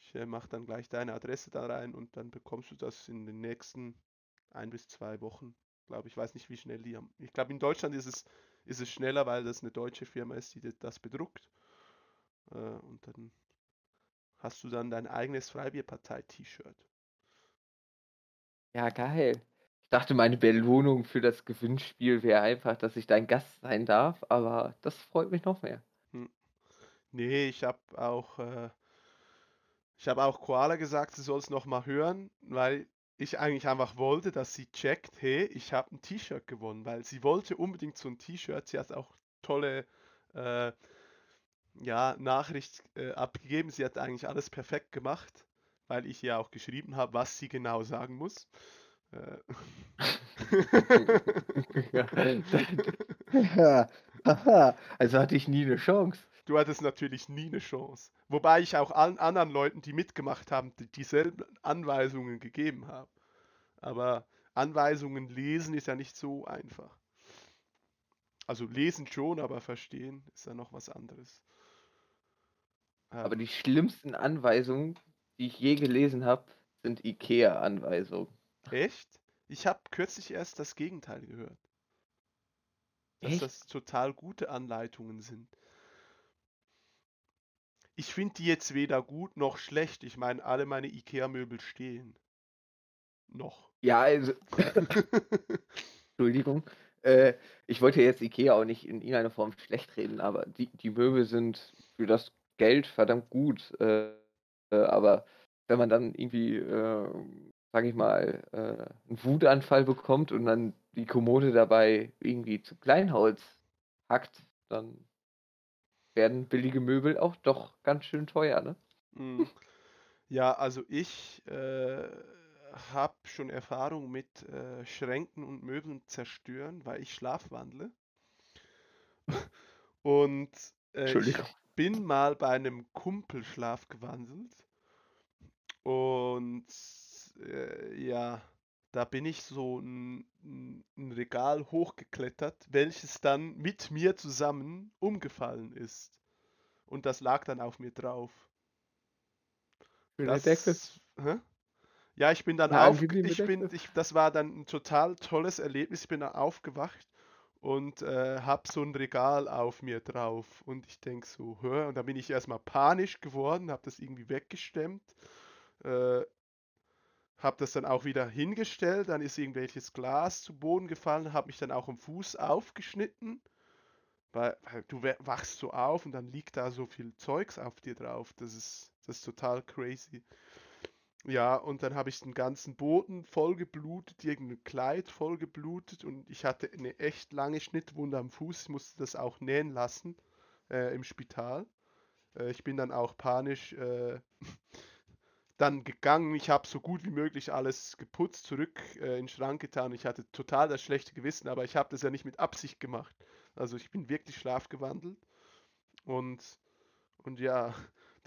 ich äh, mache dann gleich deine Adresse da rein und dann bekommst du das in den nächsten ein bis zwei Wochen. Glaube ich, weiß nicht, wie schnell die haben. Ich glaube, in Deutschland ist es, ist es schneller, weil das eine deutsche Firma ist, die das bedruckt. Äh, und dann hast du dann dein eigenes Freibierpartei-T-Shirt. Ja, geil. Ich dachte, meine Belohnung für das Gewinnspiel wäre einfach, dass ich dein Gast sein darf, aber das freut mich noch mehr. Hm. Nee, ich habe auch, äh, ich habe auch Koala gesagt, sie soll es nochmal hören, weil ich eigentlich einfach wollte, dass sie checkt, hey, ich habe ein T-Shirt gewonnen, weil sie wollte unbedingt so ein T-Shirt. Sie hat auch tolle äh, ja, Nachricht äh, abgegeben. Sie hat eigentlich alles perfekt gemacht, weil ich ihr auch geschrieben habe, was sie genau sagen muss. Äh. ja, also hatte ich nie eine Chance. Du hattest natürlich nie eine Chance. Wobei ich auch allen anderen Leuten, die mitgemacht haben, dieselben Anweisungen gegeben habe. Aber Anweisungen lesen ist ja nicht so einfach. Also lesen schon, aber verstehen ist ja noch was anderes. Aber die schlimmsten Anweisungen, die ich je gelesen habe, sind IKEA-Anweisungen. Echt? Ich habe kürzlich erst das Gegenteil gehört. Dass Echt? das total gute Anleitungen sind. Ich finde die jetzt weder gut noch schlecht. Ich meine, alle meine IKEA-Möbel stehen. Noch. Ja, also. Entschuldigung. Äh, ich wollte jetzt IKEA auch nicht in irgendeiner Form schlecht reden, aber die, die Möbel sind für das Geld verdammt gut. Äh, äh, aber wenn man dann irgendwie äh, sage ich mal, äh, einen Wutanfall bekommt und dann die Kommode dabei irgendwie zu Kleinholz hackt, dann werden billige Möbel auch doch ganz schön teuer, ne? Mhm. Ja, also ich äh, habe schon Erfahrung mit äh, Schränken und Möbeln zerstören, weil ich schlafwandle. und äh, ich bin mal bei einem Kumpel schlafgewandelt und äh, ja, da bin ich so ein, ein Regal hochgeklettert, welches dann mit mir zusammen umgefallen ist. Und das lag dann auf mir drauf. Das. Hä? Ja, ich bin dann ja, auf, ich bin, ich, das war dann ein total tolles Erlebnis. Ich bin dann aufgewacht und äh, hab so ein Regal auf mir drauf. Und ich denke so, hör, und da bin ich erstmal panisch geworden, hab das irgendwie weggestemmt, äh, habe das dann auch wieder hingestellt, dann ist irgendwelches Glas zu Boden gefallen, habe mich dann auch am Fuß aufgeschnitten, weil, weil, du wachst so auf und dann liegt da so viel Zeugs auf dir drauf, das ist, das ist total crazy. Ja, und dann habe ich den ganzen Boden voll geblutet, irgendein Kleid voll geblutet und ich hatte eine echt lange Schnittwunde am Fuß, ich musste das auch nähen lassen äh, im Spital. Äh, ich bin dann auch panisch äh, dann gegangen. Ich habe so gut wie möglich alles geputzt, zurück äh, in den Schrank getan. Ich hatte total das schlechte Gewissen, aber ich habe das ja nicht mit Absicht gemacht. Also ich bin wirklich schlafgewandelt. Und, und ja,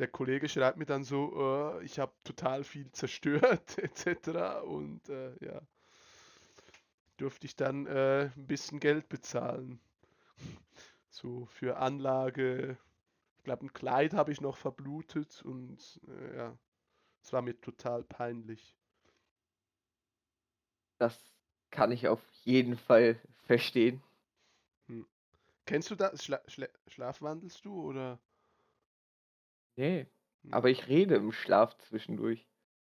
der Kollege schreibt mir dann so, äh, ich habe total viel zerstört, etc. Und äh, ja, durfte ich dann äh, ein bisschen Geld bezahlen. So für Anlage. Ich glaube, ein Kleid habe ich noch verblutet und äh, ja. Es war mir total peinlich. Das kann ich auf jeden Fall verstehen. Hm. Kennst du das? Schla schla schlafwandelst du oder? Nee, aber ich rede im Schlaf zwischendurch.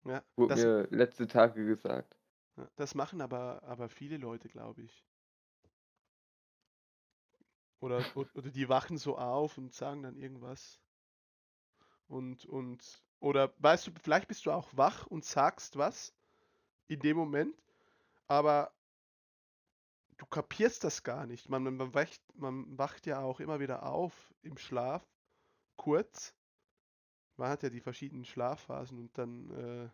Ja, Wurde das, mir letzte Tage gesagt. das machen aber, aber viele Leute, glaube ich. Oder, oder die wachen so auf und sagen dann irgendwas. Und, und, oder weißt du, vielleicht bist du auch wach und sagst was in dem Moment, aber du kapierst das gar nicht. Man, man, wacht, man wacht ja auch immer wieder auf im Schlaf, kurz. Man hat ja die verschiedenen Schlafphasen und dann, äh,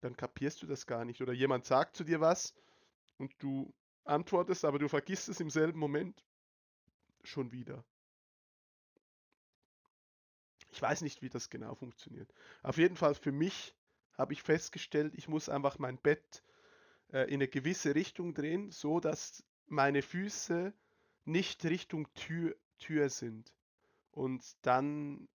dann kapierst du das gar nicht. Oder jemand sagt zu dir was und du antwortest, aber du vergisst es im selben Moment schon wieder. Ich weiß nicht, wie das genau funktioniert. Auf jeden Fall für mich habe ich festgestellt, ich muss einfach mein Bett äh, in eine gewisse Richtung drehen, so dass meine Füße nicht Richtung Tür, Tür sind. Und dann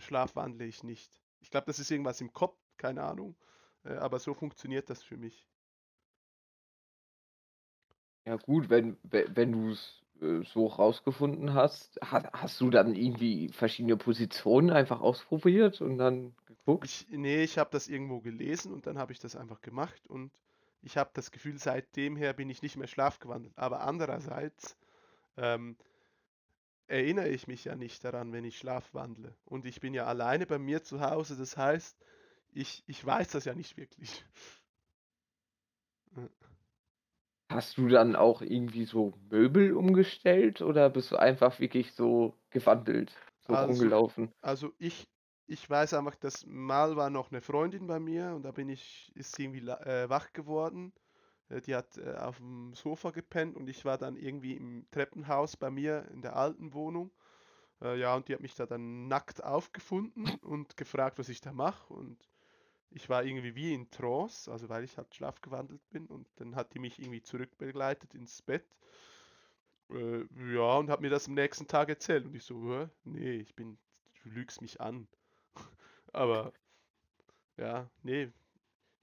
schlafwandle ich nicht. Ich glaube, das ist irgendwas im Kopf, keine Ahnung. Äh, aber so funktioniert das für mich. Ja gut, wenn, wenn du es äh, so rausgefunden hast, hast, hast du dann irgendwie verschiedene Positionen einfach ausprobiert und dann geguckt? Ich, nee, ich habe das irgendwo gelesen und dann habe ich das einfach gemacht und ich habe das Gefühl, seitdem her bin ich nicht mehr schlafgewandelt. Aber andererseits ähm, erinnere ich mich ja nicht daran, wenn ich schlafwandle. Und ich bin ja alleine bei mir zu Hause, das heißt, ich, ich weiß das ja nicht wirklich. Hast du dann auch irgendwie so Möbel umgestellt oder bist du einfach wirklich so gewandelt, so Also, rumgelaufen? also ich, ich weiß einfach, dass mal war noch eine Freundin bei mir und da bin ich, ist sie irgendwie äh, wach geworden. Äh, Die hat äh, auf dem Sofa gepennt und ich war dann irgendwie im Treppenhaus bei mir in der alten Wohnung. Äh, ja, und die hat mich da dann nackt aufgefunden und gefragt, was ich da mache. Und ich war irgendwie wie in Trance, also weil ich halt schlafgewandelt bin und dann hat die mich irgendwie zurückbegleitet ins Bett. Äh, ja, und hat mir das am nächsten Tag erzählt und ich so, nee, ich bin, du lügst mich an. Aber ja, nee,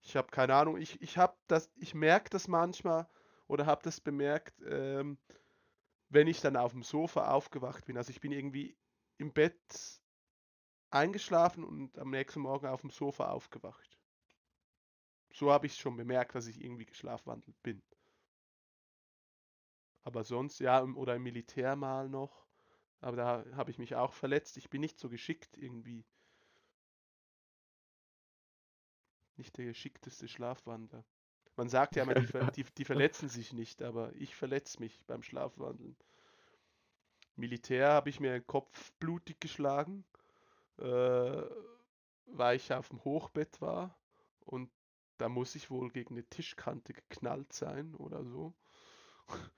ich habe keine Ahnung. Ich, ich habe das, ich merke das manchmal oder habe das bemerkt, ähm, wenn ich dann auf dem Sofa aufgewacht bin. Also ich bin irgendwie im Bett eingeschlafen und am nächsten Morgen auf dem Sofa aufgewacht. So habe ich es schon bemerkt, dass ich irgendwie geschlafwandelt bin. Aber sonst, ja, oder im Militär mal noch. Aber da habe ich mich auch verletzt. Ich bin nicht so geschickt irgendwie. Nicht der geschickteste Schlafwandler. Man sagt ja immer, die, die, die verletzen sich nicht, aber ich verletze mich beim Schlafwandeln. Militär habe ich mir den Kopf blutig geschlagen äh, weil ich auf dem Hochbett war und da muss ich wohl gegen eine Tischkante geknallt sein oder so.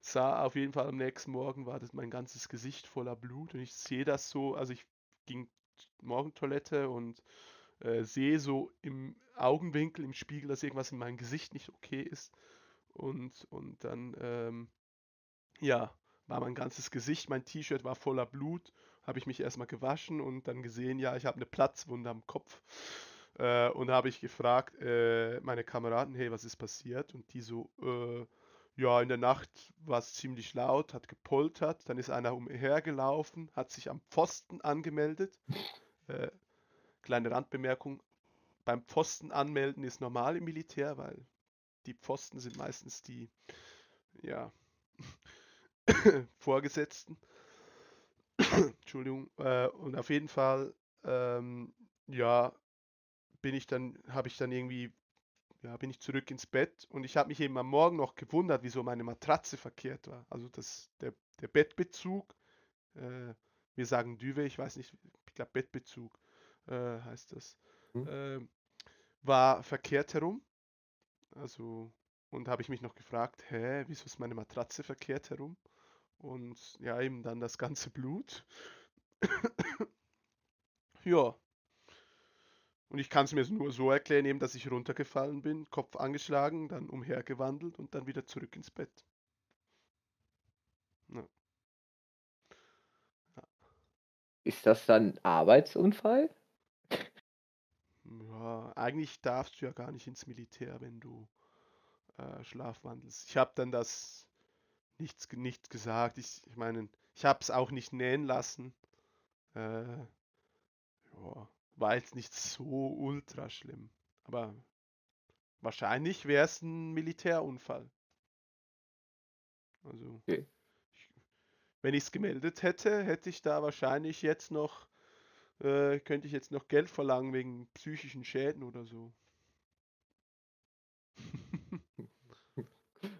Sah auf jeden Fall am nächsten Morgen war das mein ganzes Gesicht voller Blut und ich sehe das so, also ich ging Morgentoilette und äh, sehe so im Augenwinkel, im Spiegel, dass irgendwas in meinem Gesicht nicht okay ist. Und, und dann, ähm, ja, war mein ganzes Gesicht, mein T-Shirt war voller Blut habe ich mich erstmal gewaschen und dann gesehen, ja, ich habe eine Platzwunde am Kopf. Äh, und habe ich gefragt, äh, meine Kameraden, hey, was ist passiert? Und die so, äh, ja, in der Nacht war es ziemlich laut, hat gepoltert, dann ist einer umhergelaufen, hat sich am Pfosten angemeldet. Äh, kleine Randbemerkung, beim Pfosten anmelden ist normal im Militär, weil die Pfosten sind meistens die, ja, Vorgesetzten. Entschuldigung. Äh, und auf jeden Fall, ähm, ja, bin ich dann, habe ich dann irgendwie, ja, bin ich zurück ins Bett und ich habe mich eben am Morgen noch gewundert, wieso meine Matratze verkehrt war. Also das, der, der Bettbezug, äh, wir sagen Düwe, ich weiß nicht, ich glaube Bettbezug äh, heißt das, mhm. war verkehrt herum. Also, und habe ich mich noch gefragt, hä, wieso ist meine Matratze verkehrt herum? Und ja, eben dann das ganze Blut. ja. Und ich kann es mir nur so erklären, eben, dass ich runtergefallen bin, Kopf angeschlagen, dann umhergewandelt und dann wieder zurück ins Bett. Ja. Ja. Ist das dann Arbeitsunfall? Ja, eigentlich darfst du ja gar nicht ins Militär, wenn du äh, schlafwandelst. Ich habe dann das nichts, nichts gesagt. Ich, ich meine, ich habe es auch nicht nähen lassen. Äh, ja, war jetzt nicht so ultra schlimm. Aber wahrscheinlich wäre es ein Militärunfall. Also, okay. ich, wenn ich es gemeldet hätte, hätte ich da wahrscheinlich jetzt noch, äh, könnte ich jetzt noch Geld verlangen wegen psychischen Schäden oder so.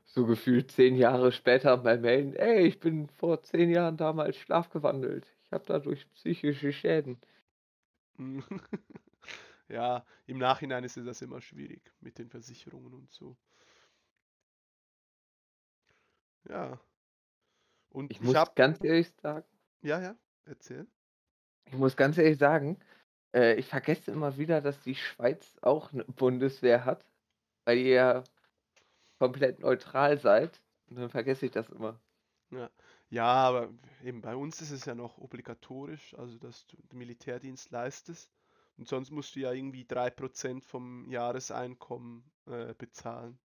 so gefühlt zehn Jahre später mal melden, ey, ich bin vor zehn Jahren damals schlafgewandelt. Ich habe dadurch psychische Schäden. ja, im Nachhinein ist das immer schwierig mit den Versicherungen und so. Ja. Und ich, ich muss hab... ganz ehrlich sagen. Ja, ja, erzähl. Ich muss ganz ehrlich sagen, äh, ich vergesse immer wieder, dass die Schweiz auch eine Bundeswehr hat, weil ihr ja komplett neutral seid. Und dann vergesse ich das immer. Ja. ja, aber eben bei uns ist es ja noch obligatorisch, also dass du Militärdienst leistest. Und sonst musst du ja irgendwie 3% vom Jahreseinkommen äh, bezahlen.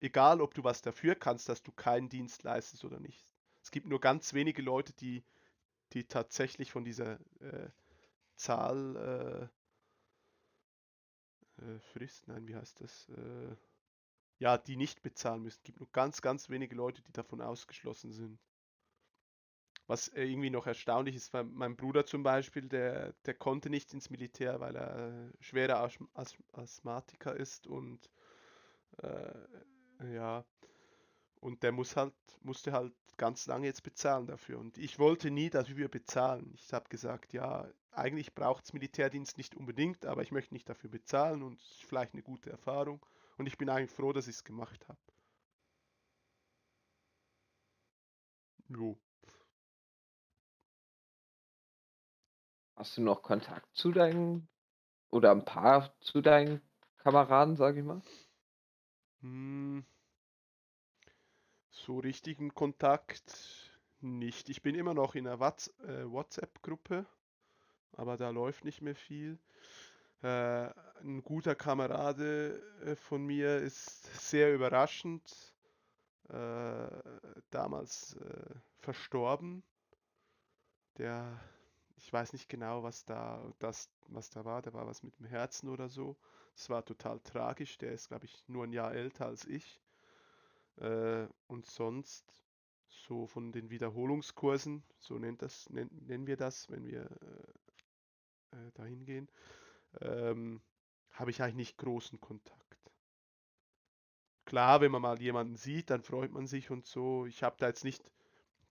Egal, ob du was dafür kannst, dass du keinen Dienst leistest oder nicht. Es gibt nur ganz wenige Leute, die, die tatsächlich von dieser äh, Zahl äh, äh Frist, nein, wie heißt das? Äh, ja, die nicht bezahlen müssen. Es gibt nur ganz, ganz wenige Leute, die davon ausgeschlossen sind. Was äh, irgendwie noch erstaunlich ist, weil mein Bruder zum Beispiel, der, der konnte nicht ins Militär, weil er schwerer Asth Asthmatiker ist und äh, ja, und der muss halt, musste halt ganz lange jetzt bezahlen dafür. Und ich wollte nie dafür bezahlen. Ich habe gesagt, ja, eigentlich braucht es Militärdienst nicht unbedingt, aber ich möchte nicht dafür bezahlen und es ist vielleicht eine gute Erfahrung. Und ich bin eigentlich froh, dass ich es gemacht habe. Jo. Hast du noch Kontakt zu deinen oder ein paar zu deinen Kameraden, sag ich mal? Hm, so richtigen Kontakt nicht. Ich bin immer noch in einer äh, WhatsApp-Gruppe, aber da läuft nicht mehr viel. Äh, ein guter Kamerade äh, von mir ist sehr überraschend damals verstorben. Der, ich weiß nicht genau, was da, das, was da war. Da war was mit dem Herzen oder so. Es war total tragisch. Der ist, glaube ich, nur ein Jahr älter als ich. Äh, und sonst so von den Wiederholungskursen, so nennt das, nennen, nennen wir das, wenn wir äh, dahin gehen ähm, habe ich eigentlich nicht großen Kontakt. Klar, wenn man mal jemanden sieht, dann freut man sich und so. Ich habe da jetzt nicht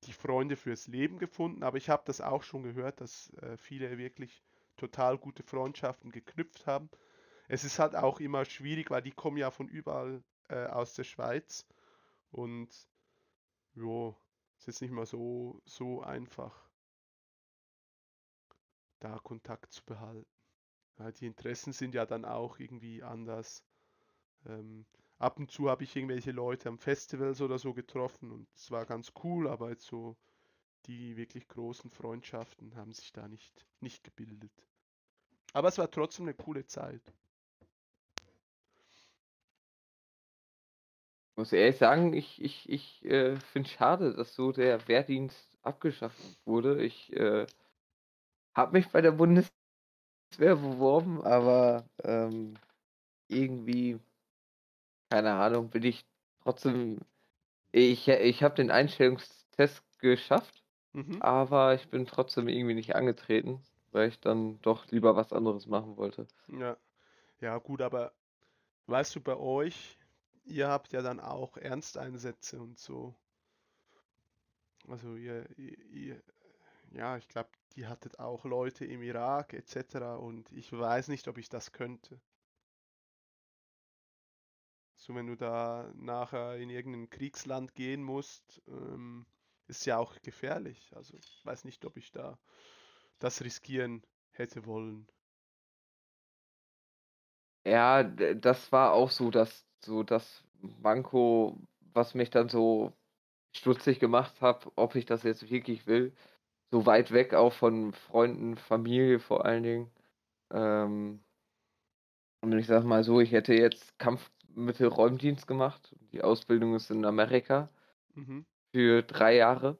die Freunde fürs Leben gefunden, aber ich habe das auch schon gehört, dass äh, viele wirklich total gute Freundschaften geknüpft haben. Es ist halt auch immer schwierig, weil die kommen ja von überall äh, aus der Schweiz und jo, ist jetzt nicht mal so, so einfach, da Kontakt zu behalten. Ja, die Interessen sind ja dann auch irgendwie anders. Ähm, ab und zu habe ich irgendwelche Leute am Festivals oder so getroffen und es war ganz cool, aber jetzt so die wirklich großen Freundschaften haben sich da nicht, nicht gebildet. Aber es war trotzdem eine coole Zeit. Muss ehrlich sagen, ich, ich, ich äh, finde es schade, dass so der Wehrdienst abgeschafft wurde. Ich äh, habe mich bei der Bundes Bundeswehr beworben, aber ähm, irgendwie, keine Ahnung, bin ich trotzdem. Ich, ich habe den Einstellungstest geschafft, mhm. aber ich bin trotzdem irgendwie nicht angetreten, weil ich dann doch lieber was anderes machen wollte. Ja, ja gut, aber weißt du, bei euch, ihr habt ja dann auch Ernsteinsätze und so. Also ihr, ihr, ihr ja, ich glaube, die hattet auch Leute im Irak etc. Und ich weiß nicht, ob ich das könnte. So, wenn du da nachher in irgendein Kriegsland gehen musst, ähm, ist ja auch gefährlich. Also ich weiß nicht, ob ich da das riskieren hätte wollen. Ja, das war auch so, dass so das Manko, was mich dann so stutzig gemacht hat, ob ich das jetzt wirklich will so weit weg auch von Freunden, Familie vor allen Dingen. Ähm, und ich sag mal so, ich hätte jetzt Kampfmittelräumdienst gemacht. Die Ausbildung ist in Amerika. Mhm. für drei Jahre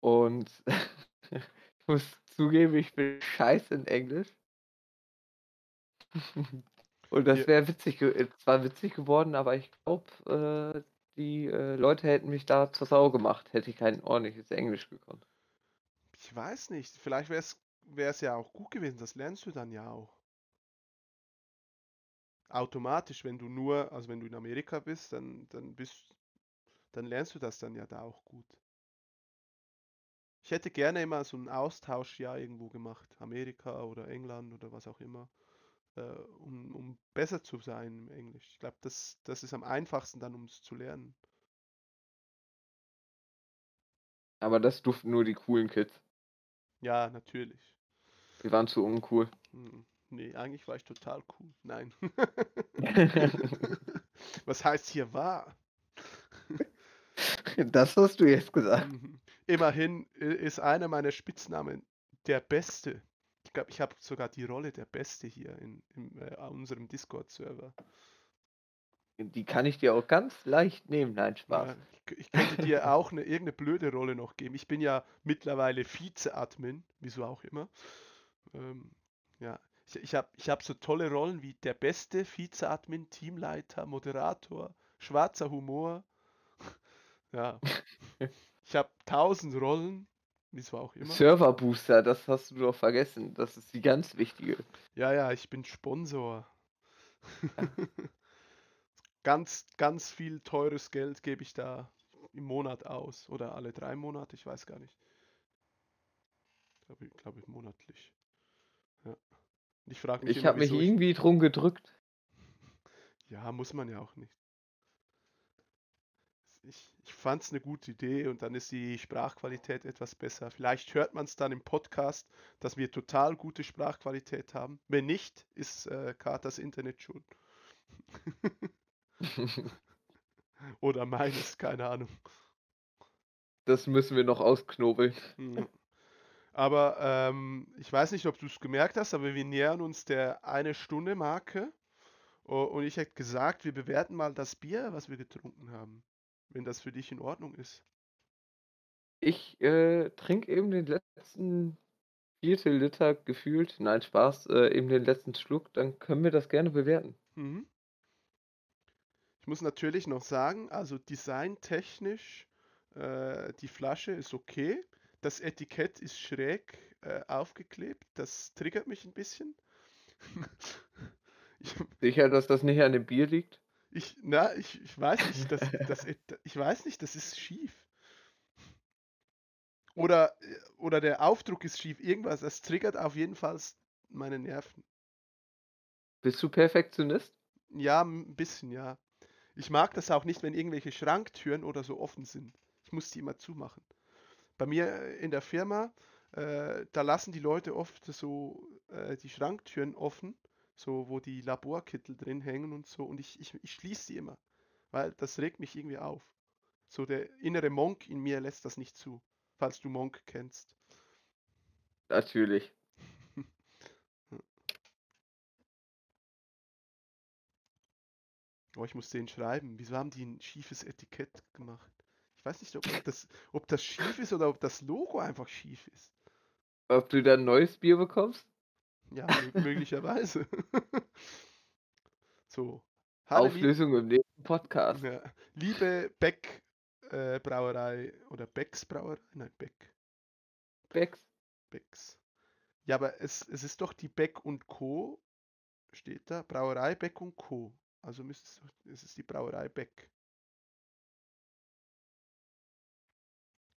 und ich muss zugeben, ich bin scheiße in Englisch. und das wäre witzig, äh, zwar witzig geworden, aber ich glaube, äh, die äh, Leute hätten mich da zur Sau gemacht, hätte ich kein ordentliches Englisch gekonnt. Ich weiß nicht, vielleicht wäre es ja auch gut gewesen, das lernst du dann ja auch. Automatisch, wenn du nur, also wenn du in Amerika bist, dann, dann bist, dann lernst du das dann ja da auch gut. Ich hätte gerne immer so ein Austauschjahr irgendwo gemacht, Amerika oder England oder was auch immer, äh, um, um besser zu sein im Englisch. Ich glaube, das, das ist am einfachsten dann, um es zu lernen. Aber das durften nur die coolen Kids. Ja, natürlich. Wir waren zu uncool. Hm, nee, eigentlich war ich total cool. Nein. Was heißt hier wahr? Das hast du jetzt gesagt. Mhm. Immerhin ist einer meiner Spitznamen der Beste. Ich glaube, ich habe sogar die Rolle der Beste hier in, in äh, unserem Discord-Server. Die kann ich dir auch ganz leicht nehmen, nein, Spaß. Ja, ich, ich könnte dir auch eine, irgendeine blöde Rolle noch geben. Ich bin ja mittlerweile Vize-Admin, wieso auch immer. Ähm, ja, ich, ich habe ich hab so tolle Rollen wie der beste Vize-Admin, Teamleiter, Moderator, schwarzer Humor. ja. Ich habe tausend Rollen, wieso auch immer. Server-Booster, das hast du doch vergessen. Das ist die ganz wichtige. Ja, ja, ich bin Sponsor. Ja. ganz, ganz viel teures Geld gebe ich da im Monat aus. Oder alle drei Monate, ich weiß gar nicht. Ich glaube, glaube ich, monatlich. Ja. Ich frage mich. Ich habe mich irgendwie drum gedrückt. Ja, muss man ja auch nicht ich, ich fand es eine gute Idee und dann ist die Sprachqualität etwas besser. Vielleicht hört man es dann im Podcast, dass wir total gute Sprachqualität haben. Wenn nicht, ist äh, Katers Internet schuld. Oder meines, keine Ahnung. Das müssen wir noch ausknobeln. Aber ähm, ich weiß nicht, ob du es gemerkt hast, aber wir nähern uns der eine Stunde Marke. Und ich hätte gesagt, wir bewerten mal das Bier, was wir getrunken haben wenn das für dich in Ordnung ist. Ich äh, trinke eben den letzten Viertel Liter gefühlt, nein, Spaß, äh, eben den letzten Schluck, dann können wir das gerne bewerten. Mhm. Ich muss natürlich noch sagen, also designtechnisch, äh, die Flasche ist okay. Das Etikett ist schräg äh, aufgeklebt. Das triggert mich ein bisschen. Sicher, dass das nicht an dem Bier liegt? Ich, na, ich, ich weiß nicht, das, das, ich weiß nicht, das ist schief. Oder, oder der Aufdruck ist schief, irgendwas, das triggert auf jeden Fall meine Nerven. Bist du Perfektionist? Ja, ein bisschen, ja. Ich mag das auch nicht, wenn irgendwelche Schranktüren oder so offen sind. Ich muss die immer zumachen. Bei mir äh, in der Firma, äh, da lassen die Leute oft so äh, die Schranktüren offen so wo die Laborkittel drin hängen und so. Und ich, ich, ich schließe die immer, weil das regt mich irgendwie auf. So der innere Monk in mir lässt das nicht zu, falls du Monk kennst. Natürlich. oh, ich muss den schreiben. Wieso haben die ein schiefes Etikett gemacht? Ich weiß nicht, ob das, ob das schief ist oder ob das Logo einfach schief ist. Ob du da ein neues Bier bekommst? Ja, möglicherweise. so. Hallo, Auflösung im nächsten Podcast. Ja. Liebe Beck äh, Brauerei oder Becks Brauerei? Nein, Beck. Becks. Becks. Ja, aber es, es ist doch die Beck und Co. steht da. Brauerei Beck und Co. Also müsste es, es ist die Brauerei Beck.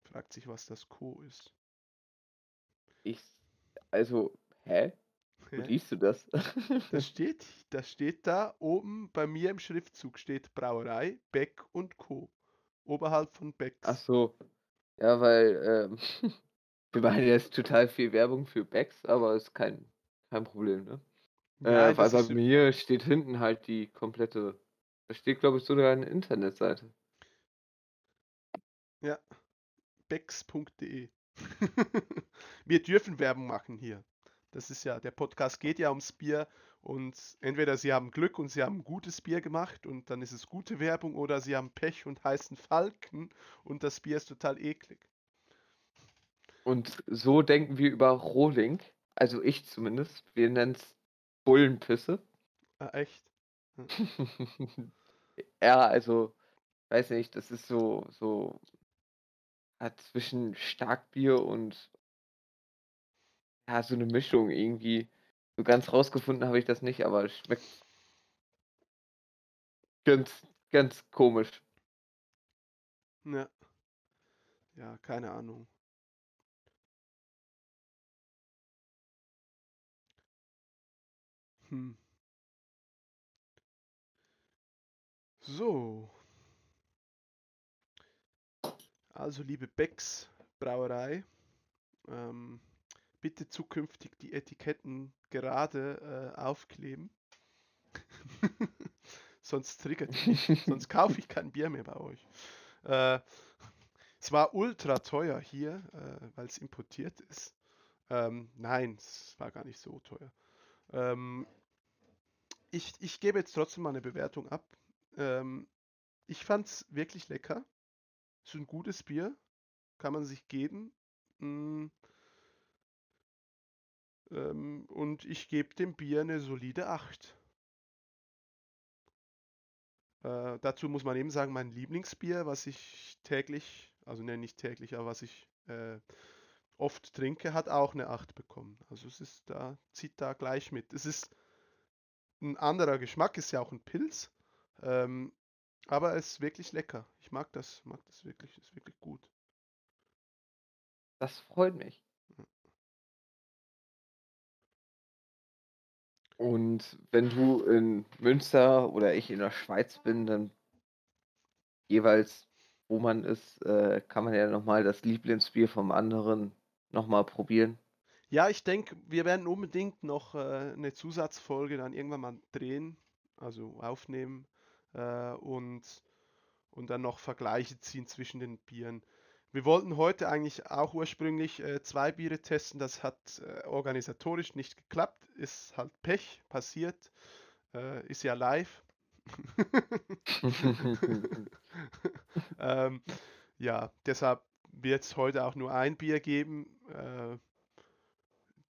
Fragt sich, was das Co. ist. Ich, also, hä? Wo liest du das? das, steht, das steht da oben bei mir im Schriftzug steht Brauerei, Beck und Co. Oberhalb von Becks. Ach so. Ja, weil ähm, wir machen jetzt total viel Werbung für Becks, aber ist kein, kein Problem, ne? Äh, also bei mir steht hinten halt die komplette. Da steht, glaube ich, sogar eine Internetseite. Ja. Becks.de. wir dürfen Werbung machen hier. Das ist ja, der Podcast geht ja ums Bier und entweder sie haben Glück und sie haben gutes Bier gemacht und dann ist es gute Werbung oder sie haben Pech und heißen Falken und das Bier ist total eklig. Und so denken wir über Rohling, also ich zumindest. Wir nennen es Bullenpisse. Ah, echt? Hm. ja, also, weiß nicht, das ist so, so hat zwischen Starkbier und ja, so eine Mischung irgendwie. So ganz rausgefunden habe ich das nicht, aber es schmeckt ganz, ganz komisch. Ja. Ja, keine Ahnung. Hm. So. Also, liebe Becks Brauerei, ähm, bitte zukünftig die Etiketten gerade äh, aufkleben. sonst triggert mich, sonst kaufe ich kein Bier mehr bei euch. Äh, es war ultra teuer hier, äh, weil es importiert ist. Ähm, nein, es war gar nicht so teuer. Ähm, ich, ich gebe jetzt trotzdem mal eine Bewertung ab. Ähm, ich fand es wirklich lecker. Es ist ein gutes Bier. Kann man sich geben. Mm. Ähm, und ich gebe dem Bier eine solide 8. Äh, dazu muss man eben sagen, mein Lieblingsbier, was ich täglich, also ne, nicht täglich, aber was ich äh, oft trinke, hat auch eine 8 bekommen. Also es ist da, zieht da gleich mit. Es ist ein anderer Geschmack, ist ja auch ein Pilz. Ähm, aber es ist wirklich lecker. Ich mag das, mag das wirklich, ist wirklich gut. Das freut mich. Und wenn du in Münster oder ich in der Schweiz bin, dann jeweils, wo man ist, äh, kann man ja nochmal das Lieblingsbier vom anderen nochmal probieren. Ja, ich denke, wir werden unbedingt noch äh, eine Zusatzfolge dann irgendwann mal drehen, also aufnehmen äh, und, und dann noch Vergleiche ziehen zwischen den Bieren. Wir wollten heute eigentlich auch ursprünglich äh, zwei Biere testen, das hat äh, organisatorisch nicht geklappt, ist halt Pech, passiert, äh, ist ja live. ähm, ja, deshalb wird es heute auch nur ein Bier geben. Äh,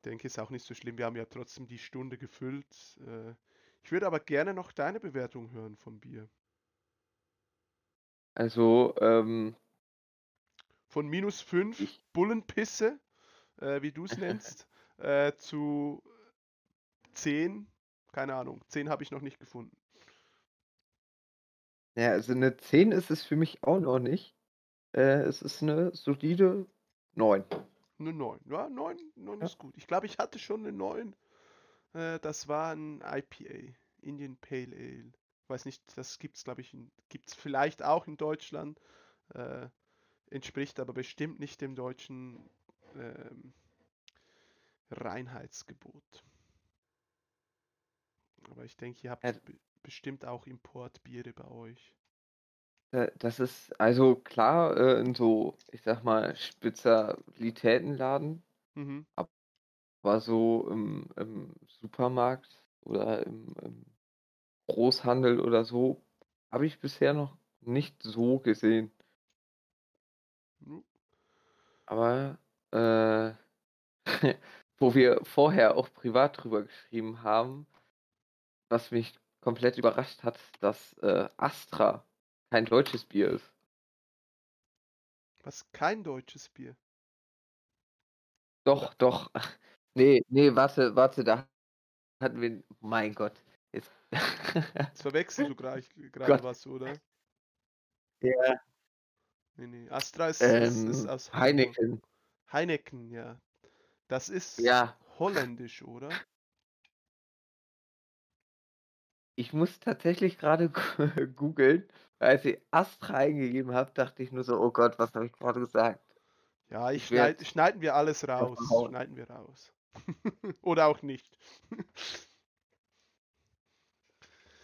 denke, ist auch nicht so schlimm. Wir haben ja trotzdem die Stunde gefüllt. Äh, ich würde aber gerne noch deine Bewertung hören vom Bier. Also, ähm, von minus 5 Bullenpisse, äh, wie du es nennst, äh, zu 10, keine Ahnung, 10 habe ich noch nicht gefunden. Ja, also eine 10 ist es für mich auch noch nicht. Äh, es ist eine solide 9. Eine 9. Ja, 9, 9 ja. ist gut. Ich glaube, ich hatte schon eine 9. Äh, das war ein IPA, Indian Pale Ale. Ich weiß nicht, das gibt es, glaube ich, gibt es vielleicht auch in Deutschland. Äh, entspricht aber bestimmt nicht dem deutschen ähm, Reinheitsgebot. Aber ich denke, ihr habt ja. bestimmt auch Importbiere bei euch. Äh, das ist also klar äh, in so, ich sag mal, Spezialitätenladen, mhm. aber so im, im Supermarkt oder im, im, Großhandel oder so habe ich bisher noch nicht so gesehen. Aber äh, wo wir vorher auch privat drüber geschrieben haben, was mich komplett überrascht hat, dass äh, Astra kein deutsches Bier ist. Was kein deutsches Bier? Doch, doch. Nee, nee, warte, warte, da hatten wir. Mein Gott. Jetzt, Jetzt verwechselst du gerade was, oder? Ja. Nee, nee. Astra ist, ähm, ist, ist aus Heineken. Heineken, ja. Das ist ja. holländisch, oder? Ich muss tatsächlich gerade googeln, als ich Astra eingegeben habe, dachte ich nur so, oh Gott, was habe ich gerade gesagt? Ja, ich, ich schneid, schneiden wir alles raus. Schneiden wir raus. oder auch nicht.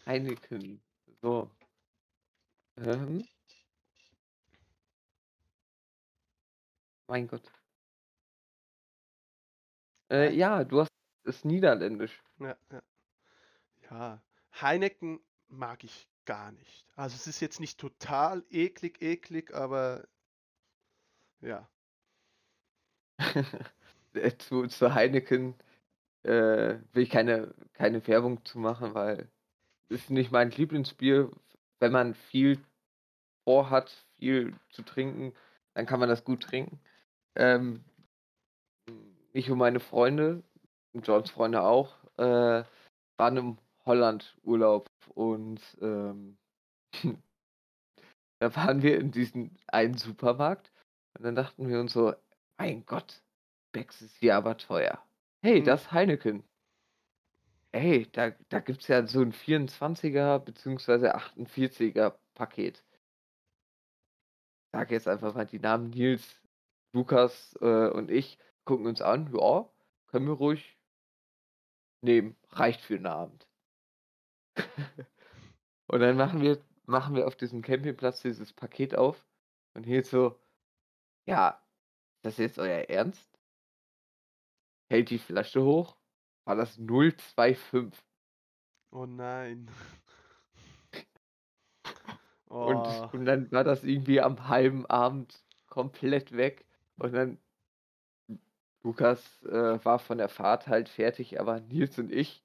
Heineken. So. Ähm. Mein Gott. Äh, ja, du hast ist niederländisch. Ja, ja. Ja, Heineken mag ich gar nicht. Also es ist jetzt nicht total eklig, eklig, aber ja. Äh, zu, zu Heineken äh, will ich keine, keine Werbung zu machen, weil es ist nicht mein Lieblingsbier. Wenn man viel vorhat, viel zu trinken, dann kann man das gut trinken. Ähm, ich und meine Freunde, und Johns Freunde auch, äh, waren im Holland Urlaub und ähm, da waren wir in diesem einen Supermarkt und dann dachten wir uns so, mein Gott, Becks ist hier aber teuer. Hey, mhm. das Heineken. Hey, da, da gibt es ja so ein 24er bzw. 48er Paket. Ich sag jetzt einfach mal die Namen Nils, Lukas äh, und ich gucken uns an, ja, können wir ruhig nehmen, reicht für den Abend. und dann machen wir, machen wir auf diesem Campingplatz dieses Paket auf und hier so, ja, das ist jetzt euer Ernst? Hält die Flasche hoch, war das 025. Oh nein. Oh. Und, und dann war das irgendwie am halben Abend komplett weg. Und dann Lukas äh, war von der Fahrt halt fertig, aber Nils und ich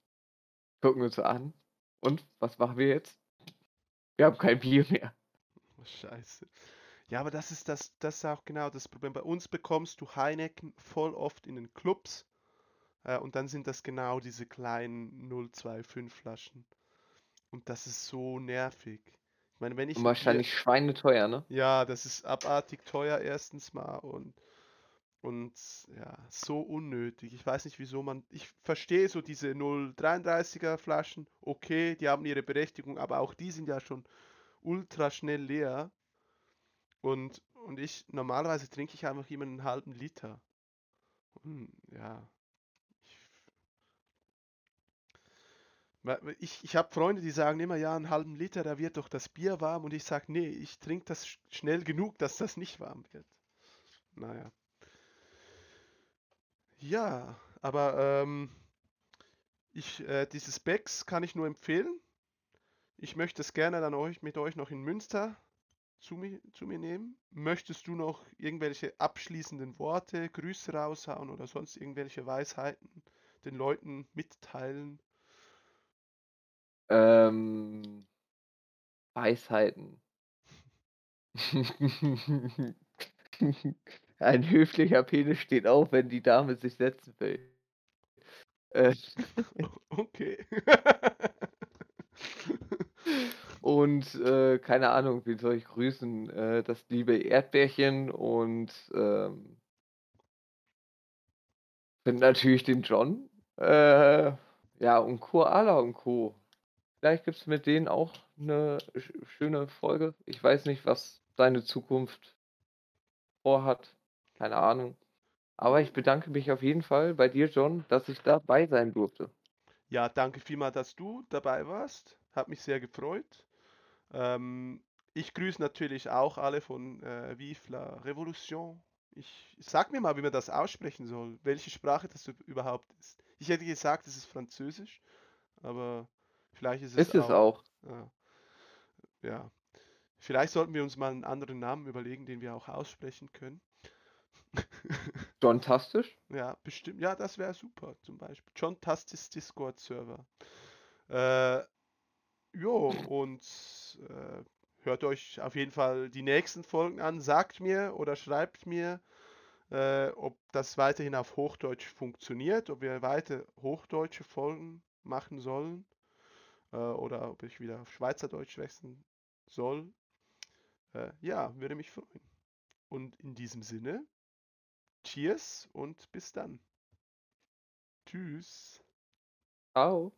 gucken uns an. Und was machen wir jetzt? Wir haben kein Bier mehr. Oh, scheiße. Ja, aber das ist das, das ist auch genau das Problem. Bei uns bekommst du Heineken voll oft in den Clubs äh, und dann sind das genau diese kleinen 025 Flaschen. Und das ist so nervig. Ich meine, wenn ich. Und wahrscheinlich hier, schweineteuer, ne? Ja, das ist abartig teuer erstens mal und und ja, so unnötig. Ich weiß nicht, wieso man. Ich verstehe so diese 0,33er Flaschen. Okay, die haben ihre Berechtigung, aber auch die sind ja schon ultra schnell leer. Und, und ich, normalerweise trinke ich einfach immer einen halben Liter. Und ja. Ich, ich, habe Freunde, die sagen immer, ja, einen halben Liter, da wird doch das Bier warm. Und ich sage, nee, ich trinke das schnell genug, dass das nicht warm wird. Naja. Ja, aber ähm, ich, äh, dieses Becks kann ich nur empfehlen. Ich möchte es gerne dann euch, mit euch noch in Münster zu, mi, zu mir nehmen. Möchtest du noch irgendwelche abschließenden Worte, Grüße raushauen oder sonst irgendwelche Weisheiten den Leuten mitteilen? Ähm, Weisheiten. Ein höflicher Penis steht auf, wenn die Dame sich setzen will. Äh. Okay. und äh, keine Ahnung, wie soll ich grüßen? Äh, das liebe Erdbärchen und ähm, natürlich den John. Äh, ja, und Koala und Co. Vielleicht gibt es mit denen auch eine schöne Folge. Ich weiß nicht, was seine Zukunft vorhat. Keine Ahnung. Aber ich bedanke mich auf jeden Fall bei dir, John, dass ich dabei sein durfte. Ja, danke vielmals, dass du dabei warst. Hat mich sehr gefreut. Ähm, ich grüße natürlich auch alle von äh, Vive la Revolution. Ich sag mir mal, wie man das aussprechen soll, welche Sprache das überhaupt ist. Ich hätte gesagt, es ist Französisch, aber vielleicht ist es ist auch. Es auch. Ja. ja. Vielleicht sollten wir uns mal einen anderen Namen überlegen, den wir auch aussprechen können. John Tastisch? Ja, bestimmt. Ja, das wäre super, zum Beispiel. John Tastisch Discord-Server. Äh, jo, und äh, hört euch auf jeden Fall die nächsten Folgen an. Sagt mir oder schreibt mir, äh, ob das weiterhin auf Hochdeutsch funktioniert, ob wir weiter hochdeutsche Folgen machen sollen äh, oder ob ich wieder auf Schweizerdeutsch wechseln soll. Äh, ja, würde mich freuen. Und in diesem Sinne, Cheers und bis dann. Tschüss. Ciao.